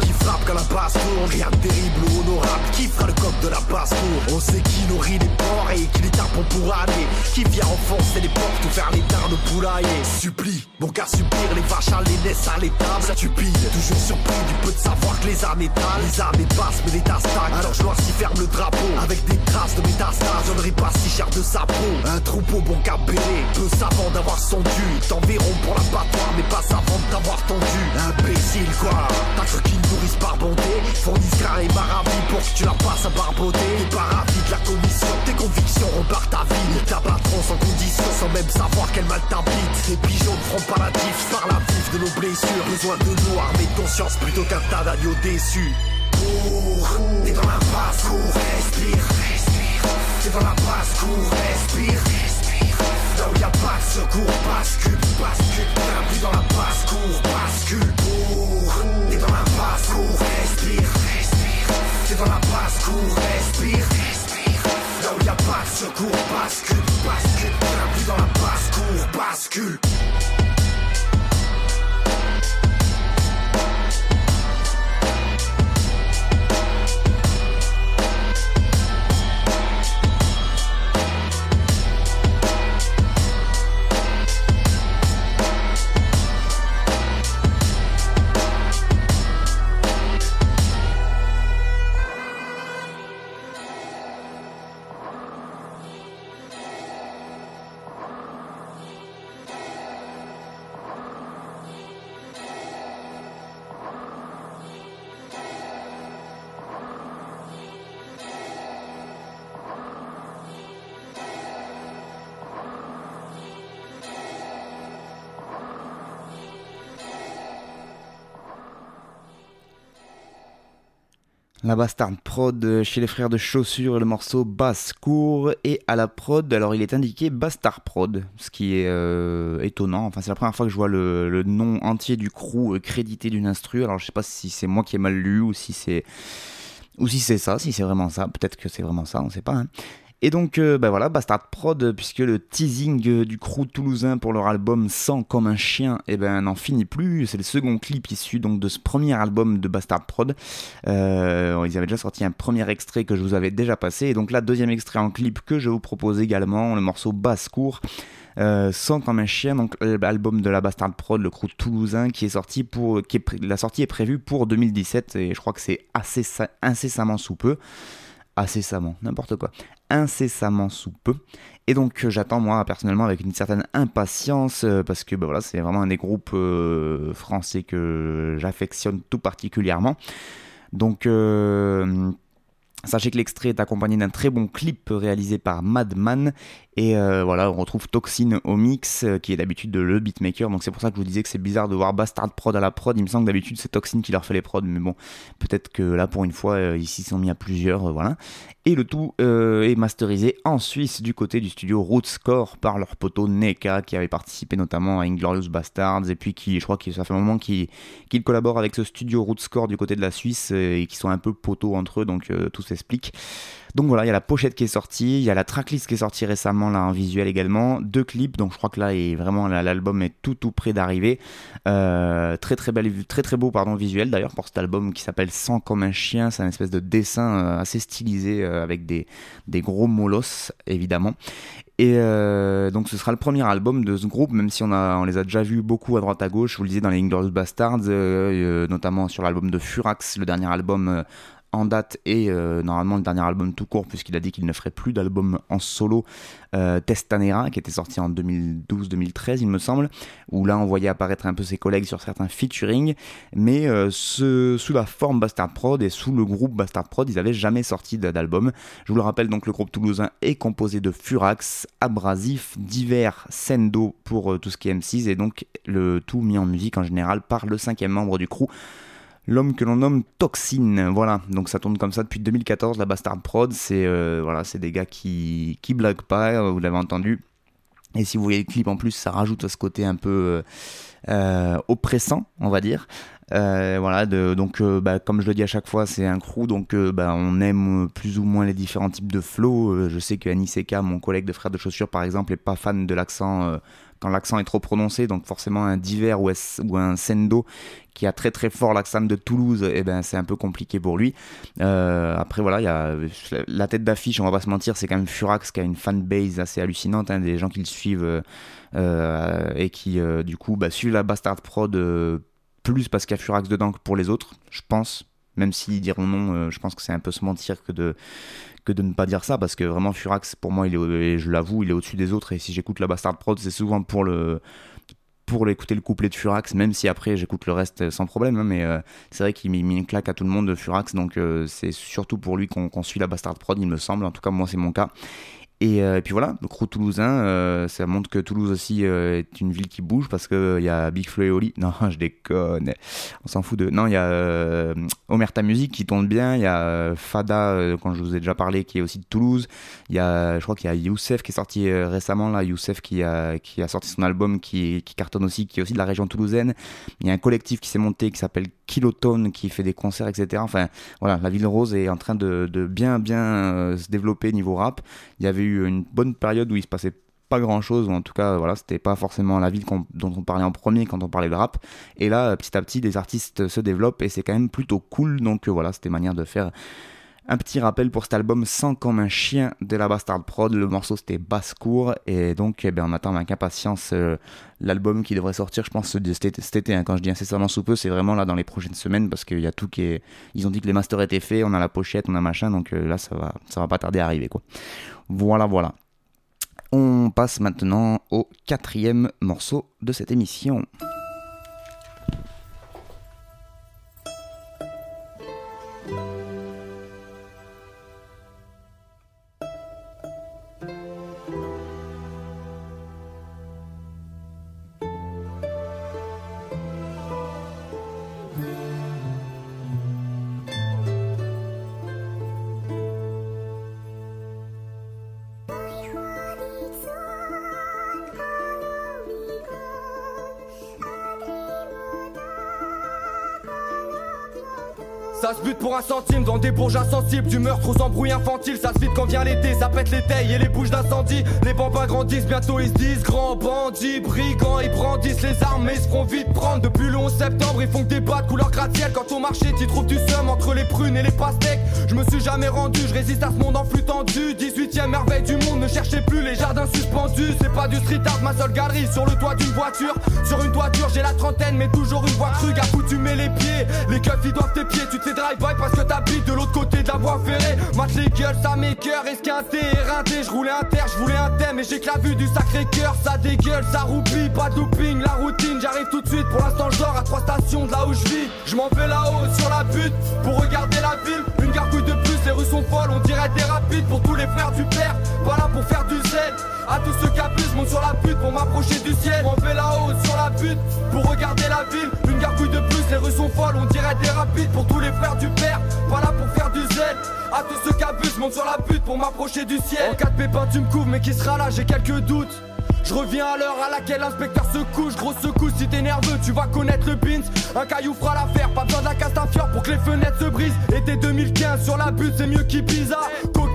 qui frappe quand la passe tourne. Rien de terrible ou honorable. Qui fera le coq de la basse cour On sait qui nourrit les porcs et qui les tapons pour aller. Qui vient enfoncer les portes ou faire les dards de poulailler? Supplie, mon gars supplie les vaches à les naissent à l'étable. Stupide, toujours surpris du peu de savoir que les armes étalent. Les armes passent mais l'état stagne. Alors je noir si ferme le drapeau. Avec des traces de métastases, je ne ris pas si cher de sa peau. Un troupeau bon cap peu savant d'avoir son dû. T'enverront pour l'abattoir, mais pas avant de t'avoir tendu. Imbécile quoi, t'as cru qu'ils nourrissent par bonté, fournissent grain et maravis pour si tu la passes à barboter. T'es pas de la commission Tes convictions repartent ta vie T'abattront sans condition Sans même savoir quel mal t'habite Tes pigeons ne feront pas la diff Par la vif de nos blessures. Besoin de nous armer ton science Plutôt qu'un tas d'agneaux déçus. Cours, t'es dans la basse cour Respire, respire. T'es dans la basse cour Respire, respire Là où y'a pas de secours Bascule, bascule. Dans la Bascule, T'es dans la basse cour Respire, respire. T'es dans la basse cour Respire, respire. Là où y'a pas de secours Bascule, bascule. T'es plus dans la basse cour Bascule La Bastard Prod chez les frères de chaussures, le morceau basse court et à la prod, alors il est indiqué Bastard Prod, ce qui est euh, étonnant. Enfin, c'est la première fois que je vois le, nom entier du crew euh, crédité d'une instru. Alors, je sais pas si c'est moi qui ai mal lu ou si c'est ou si c'est ça, si c'est vraiment ça. Peut-être que c'est vraiment ça, on sait pas. Hein. Et donc, euh, ben voilà, Bastard Prod, puisque le teasing euh, du crew toulousain pour leur album Sans comme un chien, eh ben, n'en finit plus. C'est le second clip issu donc de ce premier album de Bastard Prod. Euh, ils avaient déjà sorti un premier extrait que je vous avais déjà passé. Et donc là, deuxième extrait en clip que je vous propose également, le morceau Basse Court. sans comme un chien, donc l'album de la Bastard Prod, le crew toulousain, qui est sorti pour, la sortie est prévue pour 2017 et je crois que c'est assez incessamment sous peu incessamment, n'importe quoi, incessamment sous peu. Et donc euh, j'attends moi personnellement avec une certaine impatience euh, parce que bah, voilà, c'est vraiment un des groupes euh, français que j'affectionne tout particulièrement. Donc Sachez que l'extrait est accompagné d'un très bon clip réalisé par Madman. Et voilà, on retrouve Toxin au mix, qui est d'habitude le beatmaker. Donc c'est pour ça que je vous disais que c'est bizarre de voir Bastard Prod à la prod. Il me semble que d'habitude c'est Toxin qui leur fait les prods. Mais bon, peut-être que là pour une fois, ils s'y sont mis à plusieurs. voilà. Et le tout euh, est masterisé en Suisse du côté du studio Rootscore par leur poteau Neka qui avait participé notamment à Inglorious Bastards et puis qui, je crois que ça fait un moment qu'ils collaborent avec ce studio Rootscore du côté de la Suisse euh, et qui sont un peu poteaux entre eux donc euh, tout s'explique. Donc voilà, il y a la pochette qui est sortie, il y a la tracklist qui est sortie récemment là en visuel également, deux clips, donc je crois que là est vraiment l'album est tout tout près d'arriver. Euh, très très belle, très très beau pardon visuel d'ailleurs pour cet album qui s'appelle Sans comme un chien, c'est un espèce de dessin euh, assez stylisé euh, avec des, des gros molosses évidemment. Et donc ce sera le premier album de ce groupe, même si on, a, on les a déjà vus beaucoup à droite à gauche, je vous le disais dans les Inglorious Bastards, notamment sur l'album de Furax, le dernier album en date et euh, normalement le dernier album tout court puisqu'il a dit qu'il ne ferait plus d'album en solo euh, Testanera qui était sorti en 2012-2013 il me semble où là on voyait apparaître un peu ses collègues sur certains featuring. Mais euh, sous la forme Bastard Prod et sous le groupe Bastard Prod ils n'avaient jamais sorti d'album. Je vous le rappelle donc le groupe toulousain est composé de Furax, Abrasif, Divers, Sendo pour tout ce qui est M6 et donc le tout mis en musique en général par le cinquième membre du crew l'homme que l'on nomme Toxine. Voilà, donc ça tourne comme ça depuis 2014, la Bastard Prod. C'est euh, voilà, c'est des gars qui, qui blaguent pas, euh, vous l'avez entendu. Et si vous voyez le clip en plus, ça rajoute à ce côté un peu euh, oppressant, on va dire. Voilà, de, donc bah, comme je le dis à chaque fois, c'est un crew, donc bah, on aime plus ou moins les différents types de flow. je sais que Aniseka, mon collègue de frère de chaussures par exemple, est pas fan de l'accent quand l'accent est trop prononcé, donc forcément un diver ou, un sendo qui a très très fort l'accent de Toulouse, et eh ben c'est un peu compliqué pour lui. Euh, après voilà, il y a la tête d'affiche, on va pas se mentir, c'est quand même Furax qui a une fanbase assez hallucinante, hein, des gens qui le suivent euh, et qui euh, du coup bah, suivent la Bastard Prod plus parce qu'il y a Furax dedans que pour les autres, je pense. Même s'ils diront non, je pense que c'est un peu se mentir que de ne pas dire ça parce que vraiment Furax pour moi je l'avoue il est au-dessus des autres et si j'écoute la Bastard Prod c'est souvent pour le pour l'écouter le couplet de Furax, même si après j'écoute le reste sans problème, hein, mais euh, c'est vrai qu'il met une claque à tout le monde de Furax, donc euh, c'est surtout pour lui qu'on suit la Bastard Prod, il me semble, en tout cas moi c'est mon cas. Euh, et, puis voilà, le crew toulousain, euh, ça montre que Toulouse aussi euh, est une ville qui bouge parce qu'il y a Big Flo et Oli. *laughs* Non, je déconne, on s'en fout de. Non, il y a Omerta Music qui tourne bien, il y a Fada, quand je vous ai déjà parlé, qui est aussi de Toulouse. Il y a, je crois qu'il y a Youssef qui est sorti récemment, là, Youssef qui a, qui a sorti son album qui, qui cartonne aussi, qui est aussi de la région toulousaine. Il y a un collectif qui s'est monté qui s'appelle Kilotone qui fait des concerts, etc. Enfin, voilà, la ville rose est en train de, bien, bien se développer niveau rap. Il y avait eu une bonne période où il se passait pas grand chose, ou en tout cas, voilà, c'était pas forcément la ville dont on parlait en premier quand on parlait de rap. Et là, petit à petit, les artistes se développent et c'est quand même plutôt cool. Donc euh, voilà, c'était manière de faire un petit rappel pour cet album Sans comme un chien de la Bastard Prod. Le morceau c'était Basse-Cour et donc eh on attend avec impatience euh, l'album qui devrait sortir, je pense, cet été. Hein. Quand je dis incessamment sous peu, c'est vraiment là dans les prochaines semaines parce qu'il y a tout qui est. Ils ont dit que les masters étaient faits, on a la pochette, on a machin, donc euh, là ça va, ça va pas tarder à arriver quoi. Voilà, voilà. On passe maintenant au quatrième morceau de cette émission. Dans des bourges insensibles Du meurtre aux embrouilles infantiles. Ça se vide quand vient l'été Ça pète les tailles et les bouches d'incendie. Les bambins grandissent Bientôt ils se disent Grands bandits, brigands Ils brandissent les armes mais ils se feront vite prendre. Depuis le 11 septembre ils font que des bas de couleur gratte-ciel. Quand au marché tu trouves du seum entre les prunes et les pastèques Je me suis jamais rendu Je résiste à ce monde en flux tendu 18ème merveille du monde Ne cherchez plus les jardins suspendus C'est pas du street art ma seule galerie Sur le toit d'une voiture Sur une toiture j'ai la trentaine mais toujours une voix crue À tu mets les pieds Les keufs ils doivent tes pieds Tu te fais drive parce que t'habites de l'autre côté de la voie ferrée. Mate les gueules, ça m'écoeure, esquinté, éreinté. Je roulais un terre, je voulais un thème, et j'ai que la vue du sacré cœur. Ça dégueule, ça roupille, pas de looping, la routine. J'arrive tout de suite, pour l'instant, je à trois stations de là où je vis. Je m'en vais là-haut sur la butte pour regarder on dirait des rapides pour tous les frères du père. Pas là pour faire du zèle. À tous ceux qui abusent, monte sur la butte pour m'approcher du ciel. Je m'en vais là-haut sur la butte pour regarder la ville. Une gargouille de plus, les rues sont folles, on dirait des rapides pour tous les frères du père. Pas là pour faire du zèle. À tous ceux qui abusent, monte sur la butte pour m'approcher du ciel. En cas de pépin, tu me couvres, mais qui sera là, j'ai quelques doutes. Je reviens à l'heure à laquelle l'inspecteur se couche. Grosse secousse, si t'es nerveux, tu vas connaître le pins. Un caillou fera l'affaire, pas besoin d'un castafiore pour que les fenêtres se brisent. Été 2015 sur la butte, c'est mieux qu'Ibiza.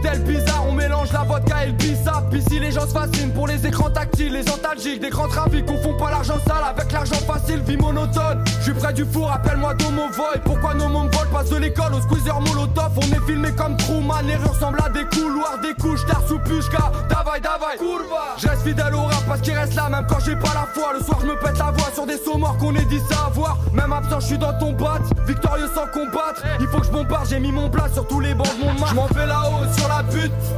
Cocktail bizarre, on mélange la vodka et le bissap. Ici, les gens se fascinent pour les écrans tactiles, les antalgiques, des grands trafics. Confond pas l'argent sale avec l'argent facile, vie monotone. Je suis près du four, appelle-moi Domo Voy. Pourquoi nos mômes volent Passe de l'école au squeezer molotov? On est filmé comme Truman, les rues ressemblent à des couloirs, des couches, d'air sous pushka. Davai, davai, curva. Je reste fidèle au parce qu'il reste là même quand j'ai pas la foi Le soir je me pète la voix sur des sauts morts qu'on est dit savoir Même absent je suis dans ton bat Victorieux sans combattre Il faut que je bombarde j'ai mis mon plat sur tous les bancs de mon Je m'en vais là-haut sur la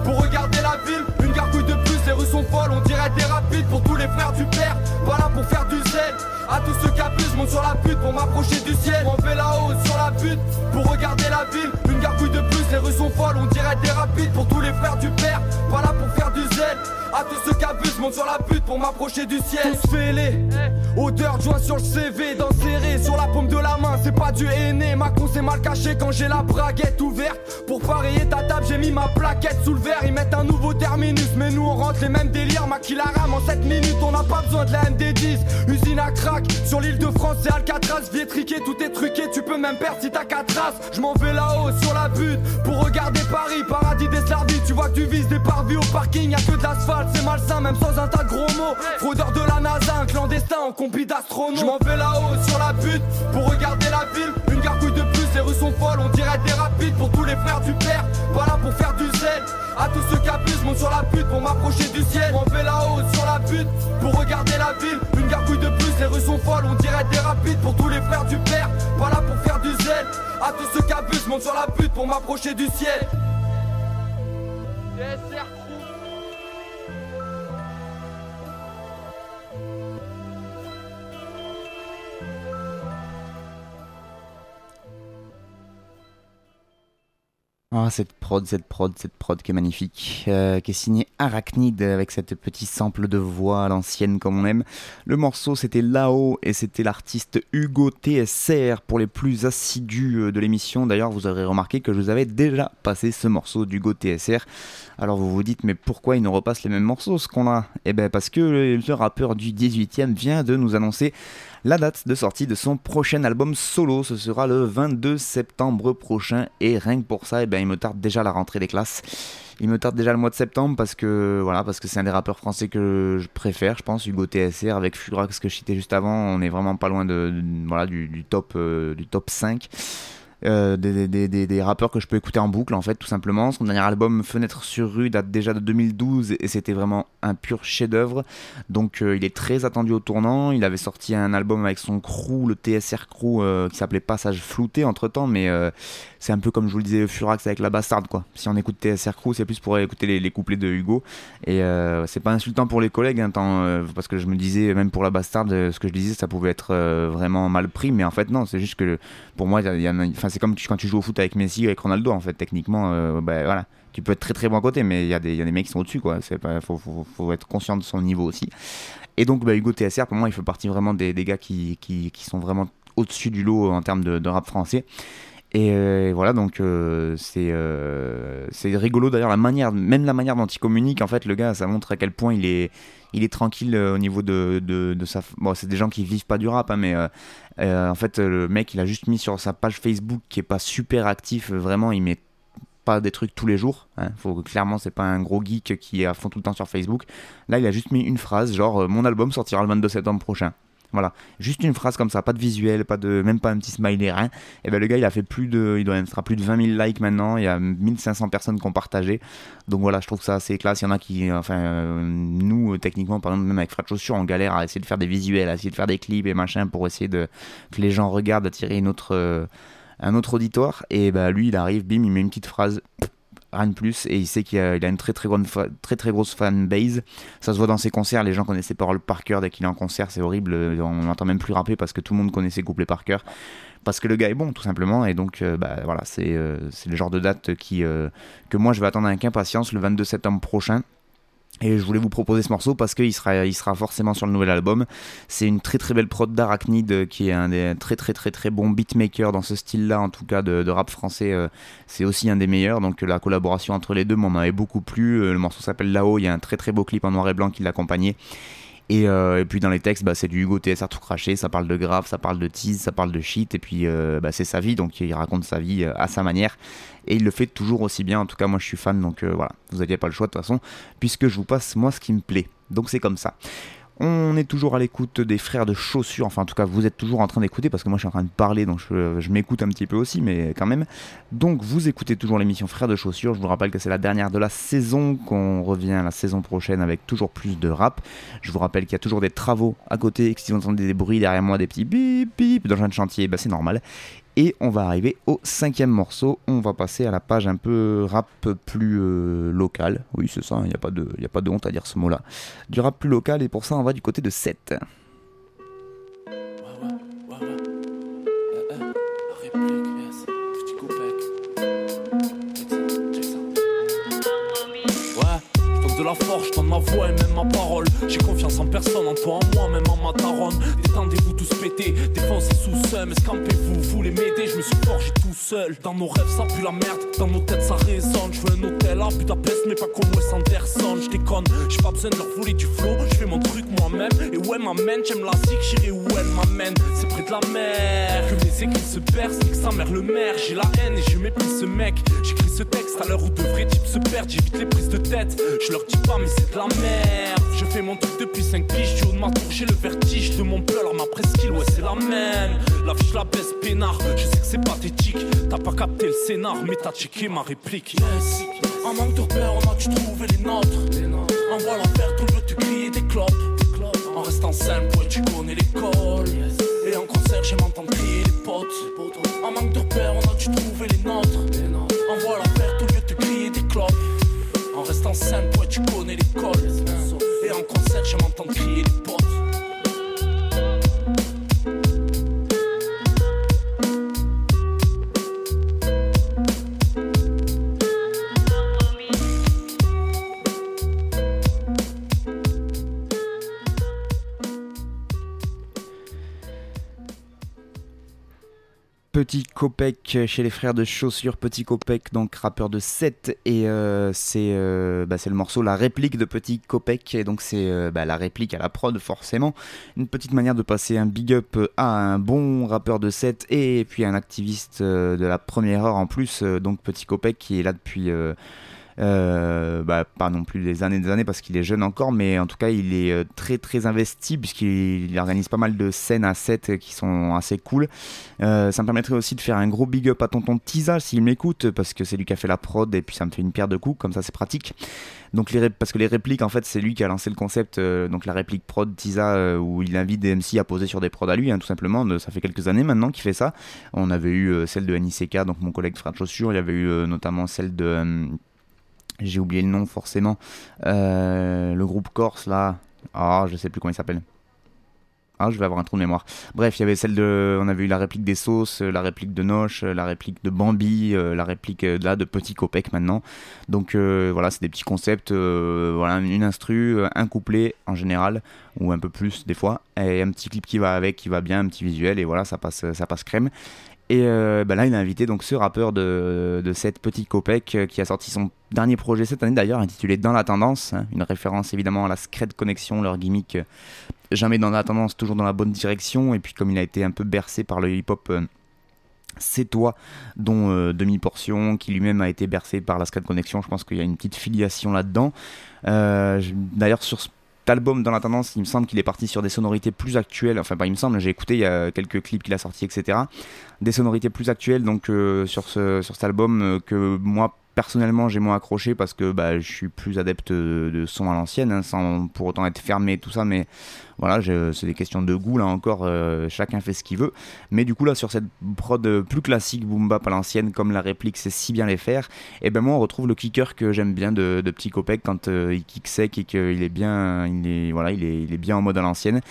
Pour regarder la ville Une gargouille de plus les rues sont folles On dirait des rapides pour tous les frères du père Pas là pour faire du zèle à tous ceux qui abusent, monte sur la butte pour m'approcher du ciel. On fait là-haut sur la butte pour regarder la ville. Une gargouille de plus, les rues sont folles, on dirait des rapides pour tous les frères du père. Pas là pour faire du zèle. À tous ceux qui abusent, monte sur la butte pour m'approcher du ciel. Tous fêlés, odeur de joint sur le CV, dans serré sur la paume de la main, c'est pas du aîné. Ma con c'est mal caché quand j'ai la braguette ouverte. Pour parier ta table, j'ai mis ma plaquette sous le verre. Ils mettent un nouveau terminus, mais nous on rentre les mêmes délires. Ma la rame en 7 minutes, on n'a pas besoin de la MD10. Usine à crack, sur l'île de France, c'est Alcatraz. Vietriqué, tout est truqué, tu peux même perdre si t'as 4 traces. Je m'en vais là-haut sur la butte pour regarder Paris, paradis des slardis. Tu vois que tu vises des parvis au parking, y'a que de l'asphalte c'est malsain, même sans un tas de gros mots. Fraudeur de la NASA, un clandestin en compi d'astronautes. Je m'en vais là-haut sur la butte pour regarder la ville. Une gargouille de plus, les rues sont folles, on dirait des rapides pour tous les frères du père. Pas là pour faire du zèle. À tous ceux qui abusent, monte sur la butte pour m'approcher du ciel. On vais là-haut sur la butte pour regarder la ville. Une gargouille de plus, les rues sont folles, on dirait des rapides pour tous les frères du père. Pas là pour faire du zèle. À tous ceux qui abusent, monte sur la butte pour m'approcher du ciel. Cette prod, cette prod, cette prod qui est magnifique, euh, qui est signée Arachnid avec cette petit sample de voix à l'ancienne comme on aime. Le morceau c'était Lao et c'était l'artiste Hugo TSR pour les plus assidus euh, de l'émission. D'ailleurs, vous aurez remarqué que je vous avais déjà passé ce morceau d'Hugo TSR. Alors vous vous dites, mais pourquoi il nous repasse les mêmes morceaux ce qu'on a Eh ben parce que le rappeur du 18ème vient de nous annoncer la date de sortie de son prochain album solo. Ce sera le 22 septembre prochain et rien que pour ça, eh ben, il me tarde déjà la rentrée des classes. Il me tarde déjà le mois de septembre parce que voilà parce que c'est un des rappeurs français que je préfère, je pense. Hugo TSR avec Furax que je citais juste avant, on est vraiment pas loin de, voilà du, top euh, du top 5. Euh, des, des, des, rappeurs que je peux écouter en boucle en fait tout simplement. Son dernier album Fenêtre sur rue date déjà de 2012 et c'était vraiment un pur chef-d'œuvre. Donc euh, il est très attendu au tournant. Il avait sorti un album avec son crew, le TSR crew, euh, qui s'appelait Passage flouté entre temps, mais c'est un peu comme je vous le disais Furax avec la bastarde quoi. Si on écoute TSR crew, c'est plus pour écouter les, couplets de Hugo et c'est pas insultant pour les collègues hein, parce que je me disais même pour la bastarde, ce que je disais ça pouvait être vraiment mal pris, mais en fait non, c'est juste que pour moi il y, a, c'est comme quand tu joues au foot avec Messi ou avec Ronaldo en fait techniquement euh, bah, voilà. Tu peux être très très bon à côté mais il y, a des, y a des mecs qui sont au-dessus quoi. C'est pas faut, faut, être conscient de son niveau aussi. Et donc bah, Hugo TSR pour moi il fait partie vraiment des, des gars qui, qui, qui, sont vraiment au-dessus du lot en termes de, rap français et euh, voilà, donc euh, c'est c'est rigolo d'ailleurs la manière, même la manière dont il communique. En fait, le gars, ça montre à quel point il est il est tranquille au niveau de, de, de sa. Bon, c'est des gens qui vivent pas du rap, hein, mais euh, en fait, le mec, il a juste mis sur sa page Facebook qui est pas super actif. Vraiment, il met pas des trucs tous les jours. Hein. Faut, clairement, c'est pas un gros geek qui est à fond tout le temps sur Facebook. Là, il a juste mis une phrase, genre euh, mon album sortira le 22 septembre prochain. Voilà, juste une phrase comme ça, pas de visuel, pas de, même pas un petit smiley, rien. Et ben le gars, il a fait plus de, il doit être à plus de 20 000 likes maintenant. Il y a 1500 personnes qui ont partagé. Donc voilà, je trouve ça assez classe. Il y en a qui, enfin, euh, nous, techniquement, par exemple, même avec Frat Chaussure, on galère à essayer de faire des visuels, à essayer de faire des clips et machin pour essayer de que les gens regardent, attirer une euh, un autre auditoire. Et bah lui, il arrive, bim, il met une petite phrase rien de plus et il sait qu'il a, une très très, grande très très grosse fanbase. Ça se voit dans ses concerts les gens connaissent ses paroles par cœur dès qu'il est en concert c'est horrible. On n'entend même plus rapper parce que tout le monde connaît ses couplets par cœur. Parce que le gars est bon tout simplement. Et donc euh, bah, voilà c'est euh, c'est le genre de date qui euh, que moi je vais attendre avec impatience le 22 septembre prochain et je voulais vous proposer ce morceau parce qu'il sera, il sera forcément sur le nouvel album. C'est une très très belle prod d'Arachnid qui est un des très très très très bons beatmakers dans ce style-là, en tout cas de, rap français. Euh, c'est aussi un des meilleurs. Donc la collaboration entre les deux m'en avait beaucoup plu. Euh, le morceau s'appelle Là-haut. Il y a un très très beau clip en noir et blanc qui l'accompagnait. Euh, et, puis dans les textes, bah, c'est du Hugo TSR tout craché, ça parle de grave, ça parle de tease, ça parle de shit, et puis euh, bah, c'est sa vie, donc il raconte sa vie euh, à sa manière. Et il le fait toujours aussi bien, en tout cas moi je suis fan, donc voilà, vous n'aviez pas le choix de toute façon, puisque je vous passe moi ce qui me plaît. Donc c'est comme ça. On est toujours à l'écoute des frères de chaussures, enfin en tout cas vous êtes toujours en train d'écouter parce que moi je suis en train de parler donc je, m'écoute un petit peu aussi mais quand même. Donc vous écoutez toujours l'émission Frères de chaussures, je vous rappelle que c'est la dernière de la saison, qu'on revient la saison prochaine avec toujours plus de rap. Je vous rappelle qu'il y a toujours des travaux à côté, que si vous entendez des bruits derrière moi, des petits bip bip dans un chantier, bah c'est normal. Et on va arriver au cinquième morceau. On va passer à la page un peu rap plus euh, local. Oui, c'est ça, il n'y a, pas de, a pas de honte à dire ce mot-là. Du rap plus local, et pour ça, on va du côté de 7. de la ma voix et même ma parole. J'ai confiance en personne, en toi, en moi, même en ma taronne. Détendez-vous tous pétés, défoncez sous seum, escampez-vous, vous voulez m'aider, je me suis forgé tout seul. Dans nos rêves, ça pue la merde, dans nos têtes, ça résonne. Je veux un hôtel à Budapest, mais pas comme Wes Anderson. Je déconne, j'ai pas besoin de leur voler du flow, je fais mon truc moi-même. Et ouais, m'amène, j'aime la zik, j'irai où elle m'amène. C'est près de la mer, que mes écrits se percent, que sa mère le maire. J'ai la haine et je méprise ce mec. J'écris ce texte à l'heure où de vrais types se perdent, j'évite les prises de tête. Je leur pas mais c'est de la Je fais mon truc depuis 5 piges de ma tour j'ai le vertige de mon alors ma presqu'île ouais c'est la même. La vie je la baisse peinard. Je sais que c'est pathétique. T'as pas capté le scénar mais t'as checké ma réplique. Yes. En manque de repères on a-tu trouvé les nôtres. En voilà faire tout le te crier des clopes. En restant simple ouais tu connais l'école Petit Copec chez les frères de chaussures. Petit Copec, donc rappeur de 7. Et euh, euh, bah, c'est le morceau La réplique de Petit Copec. Et donc c'est euh, bah, la réplique à la prod, forcément. Une petite manière de passer un big up à un bon rappeur de 7 et puis un activiste de la première heure en plus. donc Petit Copec qui est là depuis euh, bah, pas non plus des années des années parce qu'il est jeune encore, mais en tout cas il est euh, très très investi puisqu'il organise pas mal de scènes à 7 qui sont assez cool. Euh, ça me permettrait aussi de faire un gros big up à tonton Tisa s'il m'écoute parce que c'est lui qui a fait la prod et puis ça me fait une pierre de coups, comme ça c'est pratique. Donc les parce que les répliques en fait c'est lui qui a lancé le concept donc la réplique prod Tisa où il invite des MC à poser sur des prods à lui hein, tout simplement ça fait quelques années maintenant qu'il fait ça on avait eu celle de NICK donc mon collègue Frère de Chaussures il y avait eu notamment celle de j'ai oublié le nom forcément. Euh, le groupe Corse là. Ah, je sais plus comment il s'appelle. Ah, je vais avoir un trou de mémoire. Bref, il y avait celle de. On avait eu la réplique des sauces, la réplique de Noche, la réplique de Bambi, euh, la réplique euh, là de Petit Copec maintenant. Donc voilà, c'est des petits concepts. voilà, une instru, un couplet en général, ou un peu plus des fois, et un petit clip qui va avec, qui va bien, un petit visuel, et voilà, ça passe, ça passe crème. Et euh, bah là, il a invité donc ce rappeur de, cette petite copec euh, qui a sorti son dernier projet cette année d'ailleurs, intitulé Dans la tendance, hein, une référence évidemment à la Scred Connection, leur gimmick euh, jamais dans la tendance, toujours dans la bonne direction. Et puis comme il a été un peu bercé par le hip-hop. c'est toi, dont demi-portion, qui lui-même a été bercé par la Scred Connection. Je pense qu'il y a une petite filiation là-dedans. D'ailleurs, sur ce album dans la tendance, il me semble qu'il est parti sur des sonorités plus actuelles. Enfin, il me semble, j'ai écouté il y a quelques clips qu'il a sortis, etc. Des sonorités plus actuelles, donc euh, sur, ce, sur cet album euh, que moi personnellement j'ai moins accroché parce que bah, je suis plus adepte de, son à l'ancienne, hein, sans pour autant être fermé et tout ça, mais voilà, c'est des questions de goût là encore, euh, chacun fait ce qu'il veut. Mais du coup là sur cette prod plus classique boom bap à l'ancienne, comme la réplique c'est si bien les faire, et eh ben moi on retrouve le kicker que j'aime bien de, Petit Copec quand euh, il kick sec et qu'il il est voilà, il est, il est bien en mode à l'ancienne.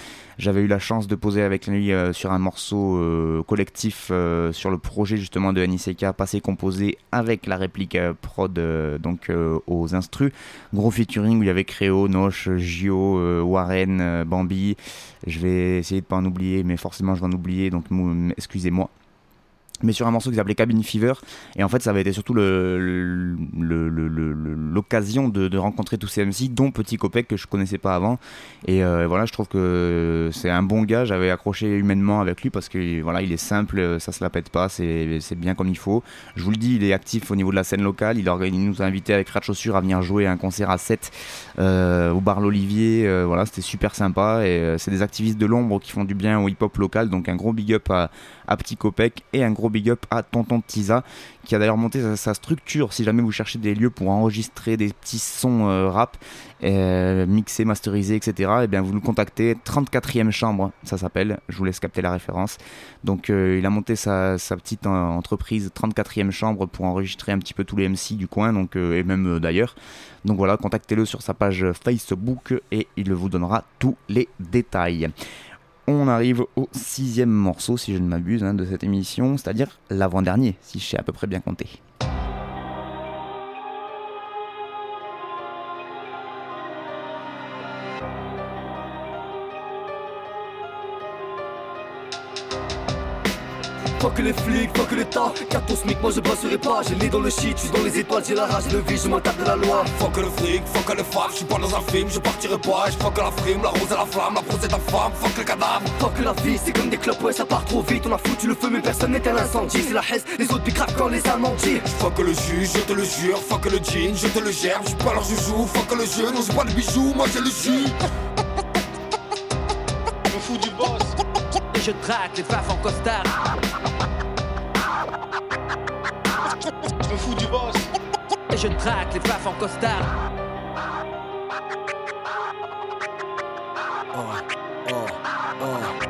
J'avais eu la chance de poser avec lui euh, sur un morceau collectif sur le projet justement de Aniseka, passé composé avec la réplique prod donc aux instrus. Gros featuring où il y avait Créo, Noche, Gio, Warren, Bambi je vais essayer de pas en oublier, mais forcément je vais en oublier, donc excusez-moi mais sur un morceau qui s'appelait Cabin Fever. Et en fait, ça avait été surtout l'occasion de, rencontrer tous ces MC, dont Petit Copec que je connaissais pas avant. Et euh, voilà, je trouve que c'est un bon gars. J'avais accroché humainement avec lui parce que voilà, il est simple, ça se la pète pas, c'est bien comme il faut. Je vous le dis, il est actif au niveau de la scène locale. Il, nous a invités avec Rat Chaussure à venir jouer un concert à 7 euh, au bar L'Olivier. Euh, voilà, c'était super sympa. Et c'est des activistes de l'ombre qui font du bien au hip-hop local. Donc un gros big up à, à Petit Copec et un gros big up à Tonton Tisa qui a d'ailleurs monté sa, structure si jamais vous cherchez des lieux pour enregistrer des petits sons euh, rap euh, mixés, masterisés, etc. Et eh bien vous le contactez 34e chambre, ça s'appelle. Je vous laisse capter la référence. Donc euh, il a monté sa, petite entreprise 34e chambre pour enregistrer un petit peu tous les MC du coin, donc et même d'ailleurs. Donc voilà, contactez-le sur sa page Facebook et il vous donnera tous les détails on arrive au sixième morceau, si je ne m'abuse, hein, de cette émission, c'est-à-dire l'avant-dernier, si je sais à peu près bien compter. Fuck les flics, fuck l'état, ton smic, moi je bosserai pas. J'ai les dans le shit, je suis dans les étoiles, j'ai la rage, le vie, je m'en tape de la loi. Fuck le fric, fuck le femme, je suis pas dans un film, je partirai pas. Je fuck la frime, la rose et la flamme, la prose est ta femme, fuck le cadavre Fuck la vie, c'est comme des clopes, ouais ça part trop vite. On a foutu le feu mais personne n'est un incendie. C'est la haisse, les autres bicrapent quand les disent Fuck le juge, je te le jure, fuck le jean, je te le gerbe. Je pas leur joujou, fuck le jeu, non c'est pas le bijou, moi j'ai le jus *laughs* Et je traque les faf en costard je me fous du boss. Et je traque les faf en costard. Oh, oh, oh.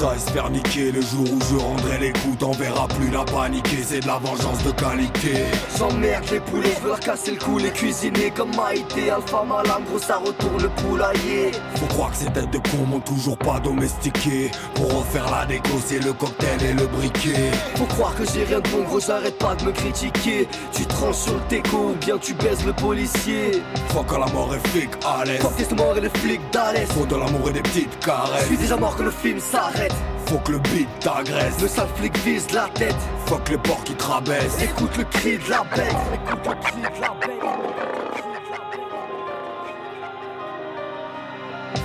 Ça et se faire niquer Le jour où je rendrai les coups t'en verras plus la paniquer. C'est de la vengeance de qualité. J'emmerde les poulets, je veux leur casser le cou. Les cuisiner comme Maïté, Alpha Malam Gros ça retourne le poulailler. Faut croire que ces têtes de cons m'ont toujours pas domestiqué. Pour refaire la déco c'est le cocktail et le briquet. Faut croire que j'ai rien de bon gros j'arrête pas de me critiquer. Tu tranches sur le déco ou bien tu baises le policier. Faut que la mort est flic à l'aise. Faut que mort et les flics d'Alès. Faut de l'amour et des petites caresses. Je suis déjà mort que le film s'arrête Faut que le beat t'agresse. Le sale flic vise la tête. Faut que les porcs qui te rabaissent Écoute le cri de la bête. Écoute le cri de la bête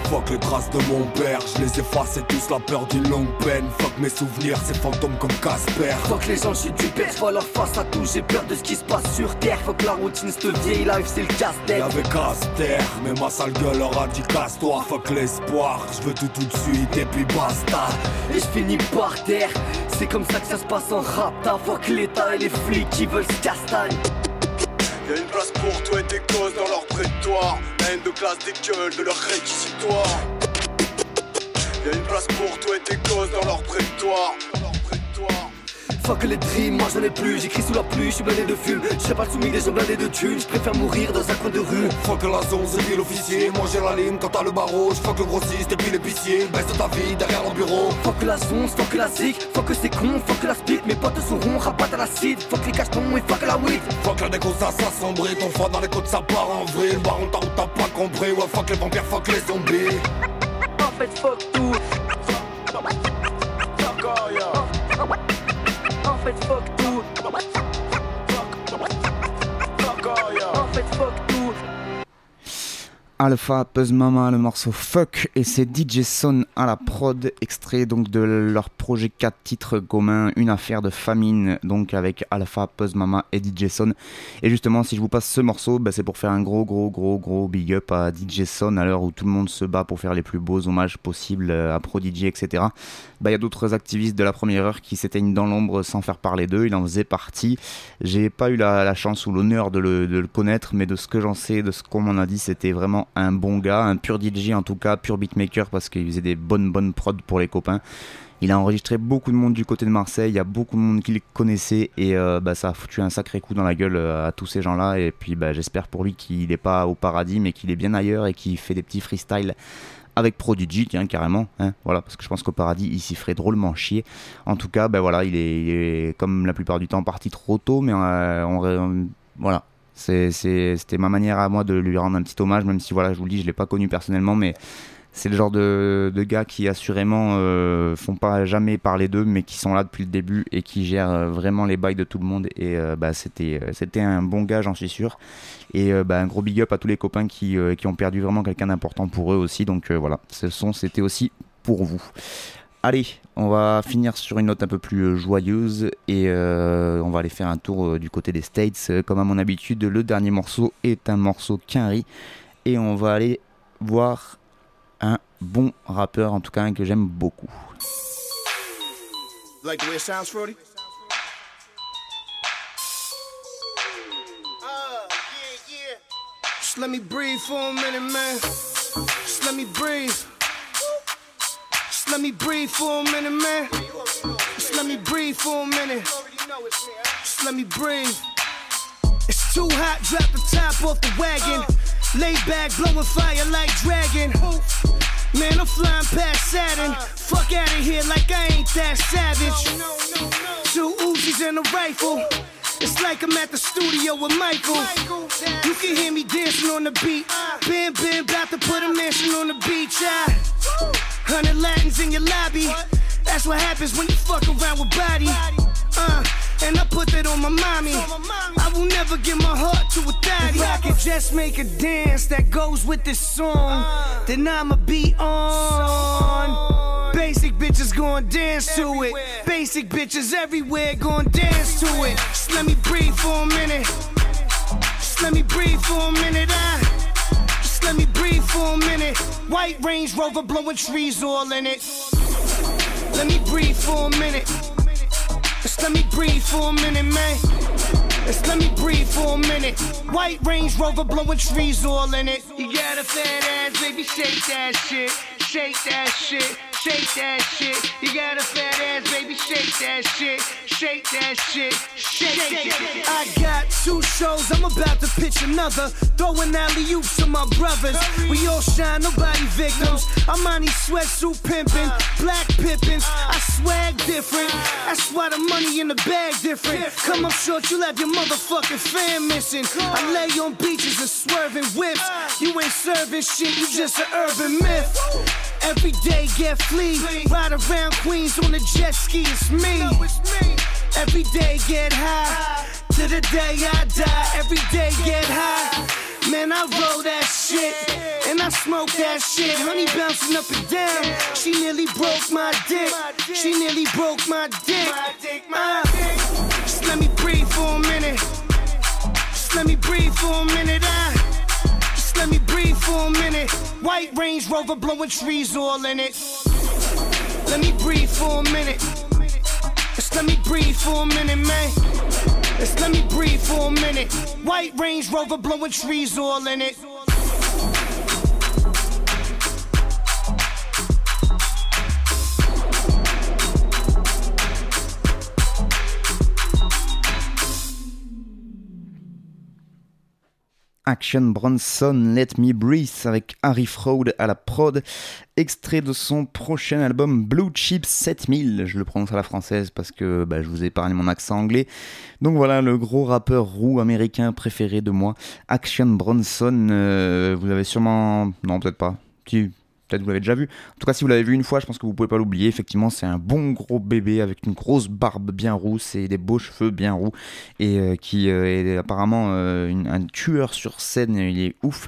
Fuck les traces de mon père, je les efface, c'est tous la peur d'une longue peine. Fuck mes souvenirs, ces fantômes comme Casper. Fuck les gens, je suis du père, je vois leur face à tout, j'ai peur de ce qui se passe sur terre. Fuck la routine, cette vieille life, c'est le casse-tête. Y'avait Caster, mais ma sale gueule leur a dit casse-toi. Fuck l'espoir, je veux tout tout de suite et puis basta. Et je finis par terre, c'est comme ça que ça se passe en rap. Fuck l'état et les flics qui veulent se castagne. Y'a une place pour toi et tes causes dans leur prétoire. La haine de classe des gueules de leur réquisitoire. Y'a une place pour toi et tes causes dans leur prétoire Fuck les dreams, moi j'en ai plus, j'écris sous la pluie, je suis blindé de fume, je pas soumis des gens blindés de thunes, je préfère mourir dans un coin de rue. Fuck la zone, c'est l'officier, manger la lime quand t'as le barreau, fuck le grossiste et puis l'épicier, baisse ta vie derrière mon bureau. Fuck la zone, fuck la zik, fuck c'est con, fuck la split, mes potes sont ronds, rabat à l'acide, fuck les cachetons et fuck la weed. Fuck la déco, ça s'assombrit, ton froid dans les côtes ça part en vrille, le baron t'as t'as pas compris, ouais fuck les vampires, fuck les zombies. En fait fuck tout. En fait Alpha, Puzz Mama, le morceau Fuck, et c'est DJ Son à la prod, extrait donc de leur projet 4 titres communs, une affaire de famine, donc avec Alpha, Puzz Mama et DJ Son. Et justement, si je vous passe ce morceau, bah, c'est pour faire un gros, gros, gros, gros big up à DJ Son à l'heure où tout le monde se bat pour faire les plus beaux hommages possibles à Prodigy, etc. Bah, il y a d'autres activistes de la première heure qui s'éteignent dans l'ombre sans faire parler d'eux, il en faisait partie. J'ai pas eu la, la chance ou l'honneur de le connaître, mais de ce que j'en sais, de ce qu'on m'en a dit, c'était vraiment un bon gars, un pur DJ en tout cas, pur beatmaker parce qu'il faisait des bonnes bonnes prods pour les copains. Il a enregistré beaucoup de monde du côté de Marseille, il y a beaucoup de monde qui le connaissait et euh, bah, ça a foutu un sacré coup dans la gueule euh, à tous ces gens-là. Et puis bah, j'espère pour lui qu'il n'est pas au paradis mais qu'il est bien ailleurs et qu'il fait des petits freestyles avec Prodigy, tiens, carrément, hein, voilà, parce que je pense qu'au paradis, il s'y ferait drôlement chier. En tout cas, ben voilà, il est, comme la plupart du temps parti trop tôt, mais euh, voilà, c'était ma manière à moi de lui rendre un petit hommage, même si voilà, je vous le dis, je l'ai pas connu personnellement, mais c'est le genre de, gars qui assurément euh, font pas jamais parler d'eux, mais qui sont là depuis le début et qui gèrent euh, vraiment les bails de tout le monde. Et euh, bah, c'était c'était un bon gars, j'en suis sûr. Et bah, un gros big up à tous les copains qui, qui ont perdu vraiment quelqu'un d'important pour eux aussi. Donc voilà, ce son c'était aussi pour vous. Allez, on va finir sur une note un peu plus joyeuse et euh, on va aller faire un tour euh, du côté des States. Comme à mon habitude, le dernier morceau est un morceau Quinry et on va aller voir un bon rappeur, en tout cas un que j'aime beaucoup. Like the way it sounds, Frody? Uh, yeah, yeah. Just let me breathe for a minute, man. Just let me breathe. Just let me breathe for a minute, man. Just let me breathe for a minute. Just let me breathe. It's too hot, drop the top off the wagon. Lay back, blowing fire like dragon. Man, I'm flying past Saturn. Fuck out of here like I ain't that savage. Two Uzis and a rifle. It's like I'm at the studio with Michael. You can hear me dancing on the beat. Bam, bam, about to put a mansion on the beach. I, Hundred Latins in your lobby. That's what happens when you fuck around with body. Uh, and I put that on my mommy. I will never give my heart to a daddy. If I could just make a dance that goes with this song, then I'ma be on. Basic bitches gon' dance to it. Basic bitches everywhere gon' dance to it. Just let me breathe for a minute. Just let me breathe for a minute. I, let me breathe for a minute. White Range Rover blowing trees all in it. Let me breathe for a minute. Just let me breathe for a minute, man. Just let me breathe for a minute. White Range Rover blowing trees all in it. You got a fat ass, baby, shake that shit. Shake that shit. Shake that shit. You got a fat ass, baby, shake that shit. Shake that shit. Shake, shake, shake. I got two shows, I'm about to pitch another. Throwing alley oops to my brothers. We all shine, nobody victims. I'm on these sweatsuit pimping, uh. black pippins. Uh. I swag different. Uh. That's why the money in the bag different. Come up short, you'll have your motherfucking fan missing. I lay on beaches and swerving whips. You ain't serving shit, you just an urban myth. Every day get flea, ride around Queens on a jet ski, it's me. Every day get high, to the day I die. Every day get high. Man, I roll that shit and I smoke that shit. Honey bouncing up and down. She nearly broke my dick. She nearly broke my dick. Uh, just let me breathe for a minute. Just let me breathe for a minute. Uh, just let me breathe for a minute. White Range Rover blowing trees all in it. Let me breathe for a minute. Just let me breathe for a minute, man. Just let me breathe for a minute. White Range Rover blowing trees all in it. Action Bronson, Let Me Breathe avec Harry Fraud à la prod, extrait de son prochain album Blue Chip 7000. Je le prononce à la française parce que bah, je vous épargne mon accent anglais. Donc voilà, le gros rappeur roux américain préféré de moi, Action Bronson. Euh, vous l'avez sûrement. Non, peut-être pas. Vous l'avez déjà vu. En tout cas, si vous l'avez vu une fois, je pense que vous pouvez pas l'oublier. Effectivement, c'est un bon gros bébé avec une grosse barbe bien rousse et des beaux cheveux bien roux et euh, qui euh, est apparemment euh, un tueur sur scène. Il est ouf.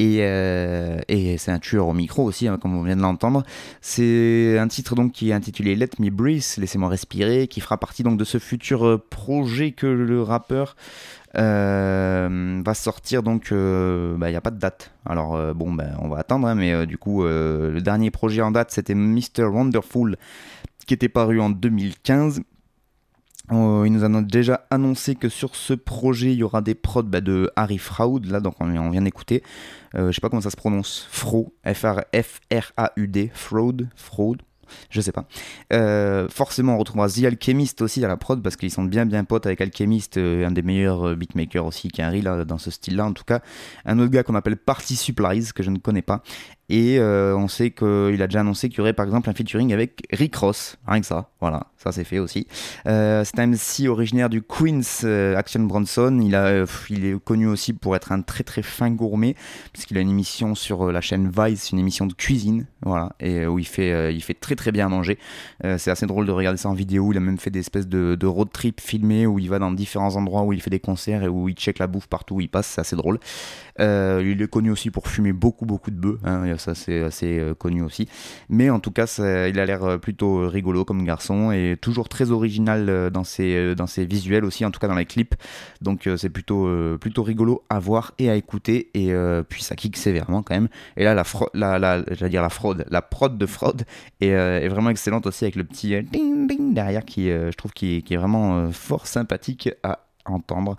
Et, et c'est un tueur au micro aussi, hein, comme on vient de l'entendre. C'est un titre donc qui est intitulé Let Me Breathe, laissez-moi respirer, qui fera partie donc de ce futur projet que le rappeur va sortir donc il euh, n'y a pas de date alors euh, bon ben on va attendre hein, mais euh, du coup euh, le dernier projet en date c'était Mr Wonderful qui était paru en 2015 Oh, il nous a déjà annoncé que sur ce projet, il y aura des prods bah, de Harry Fraud, là, donc on, vient d'écouter. Euh, je sais pas comment ça se prononce. Fro, F-R-A-U-D, Fraud, Fraud, je sais pas. Euh, forcément, on retrouvera The Alchemist aussi à la prod parce qu'ils sont bien bien potes avec Alchemist, euh, un des meilleurs euh, beatmakers aussi qui Harry là dans ce style-là en tout cas. Un autre gars qu'on appelle Party Supplies que je ne connais pas. Et euh, on sait qu'il a déjà annoncé qu'il y aurait par exemple un featuring avec Rick Ross, rien que ça, voilà, ça c'est fait aussi. Euh, c'est un MC originaire du Queens, euh, Action Bronson. Euh, il est connu aussi pour être un très très fin gourmet, puisqu'il a une émission sur la chaîne Vice, une émission de cuisine, voilà, et où il fait, il fait très très bien à manger. C'est assez drôle de regarder ça en vidéo. Il a même fait des espèces de, de road trip filmés où il va dans différents endroits où il fait des concerts et où il check la bouffe partout où il passe, c'est assez drôle. Euh, il est connu aussi pour fumer beaucoup beaucoup de bœufs, hein, ça c'est assez euh, connu aussi. Mais en tout cas, il a l'air euh, plutôt rigolo comme garçon et toujours très original dans ses, dans ses visuels aussi, en tout cas dans les clips. Donc c'est plutôt, plutôt rigolo à voir et à écouter. Et puis ça kick sévèrement quand même. Et là, la, la, la, dire la fraude, la prod de fraude est, est vraiment excellente aussi avec le petit ding ding derrière qui, je trouve, qui, est- vraiment fort sympathique à entendre.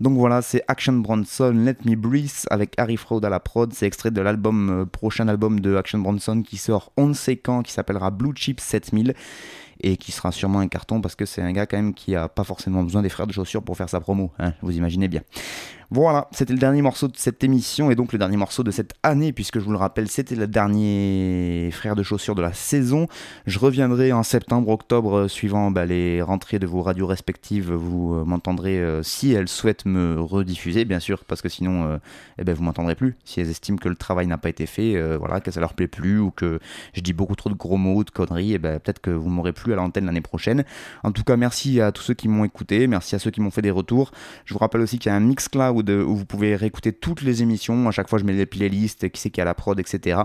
Donc voilà, c'est Action Bronson, Let Me Breathe avec Harry Fraud à la prod. C'est extrait de l'album, euh, prochain album de Action Bronson qui sort on ne sait quand, qui s'appellera Blue Chip 7000 et qui sera sûrement un carton parce que c'est un gars quand même qui a pas forcément besoin des frères de chaussures pour faire sa promo, hein, vous imaginez bien. Voilà, c'était le dernier morceau de cette émission et donc le dernier morceau de cette année puisque je vous le rappelle, c'était le dernier frère de chaussures de la saison. Je reviendrai en septembre, octobre, euh, suivant bah, les rentrées de vos radios respectives. Vous euh, m'entendrez euh, si elles souhaitent me rediffuser, bien sûr, parce que sinon, eh ben, vous m'entendrez plus. Si elles estiment que le travail n'a pas été fait, voilà, que ça leur plaît plus ou que je dis beaucoup trop de gros mots, de conneries, eh ben, peut-être que vous m'aurez plus à l'antenne l'année prochaine. En tout cas, merci à tous ceux qui m'ont écouté, merci à ceux qui m'ont fait des retours. Je vous rappelle aussi qu'il y a un Mixcloud euh, où vous pouvez réécouter toutes les émissions. À chaque fois, je mets les playlists, qui c'est qui a la prod, etc.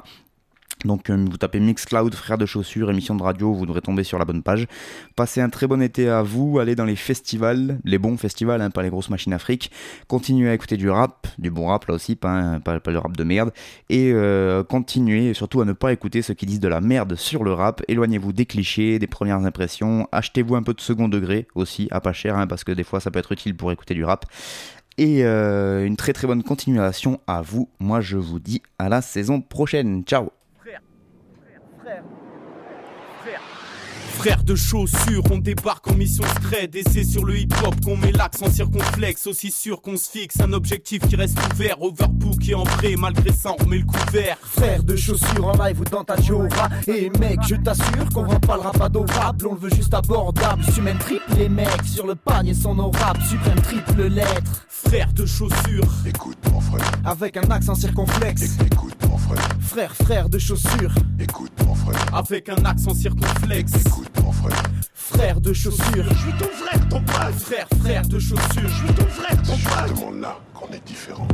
Donc euh, vous tapez Mixcloud, frère de chaussures, émission de radio, vous devrez tomber sur la bonne page. Passez un très bon été à vous, allez dans les festivals, les bons festivals, hein, pas les grosses machines afriques. Continuez à écouter du rap, du bon rap là aussi, pas, pas le rap de merde. Et euh, continuez surtout à ne pas écouter ceux qui disent de la merde sur le rap. Éloignez-vous des clichés, des premières impressions. Achetez-vous un peu de second degré aussi, à pas cher, hein, parce que des fois ça peut être utile pour écouter du rap. Et euh, une très très bonne continuation à vous. Moi je vous dis à la saison prochaine. Ciao Frères de chaussures, on débarque en mission scred Et c'est sur le hip-hop qu'on met l'accent circonflexe. Aussi sûr qu'on se fixe un objectif qui reste ouvert. Overbook et en vrai, malgré ça on remet le couvert. Frères de chaussures en live ou dans ta Jova Et mec, je t'assure qu'on rend pas le rap adorable On le veut juste abordable. Sumen triple les mecs Sur le panier son rap Suprême triple lettre. Frères de chaussures. Écoute mon frère. Avec un accent circonflexe. Écoute mon frère. Frère, frère de chaussures. Écoute mon frère. Avec un accent circonflexe. Écoute frère. Frère de chaussures. Je suis ton frère, ton pote Frère, frère de chaussures. Je suis ton frère, ton pote Je te demande là qu'on est différents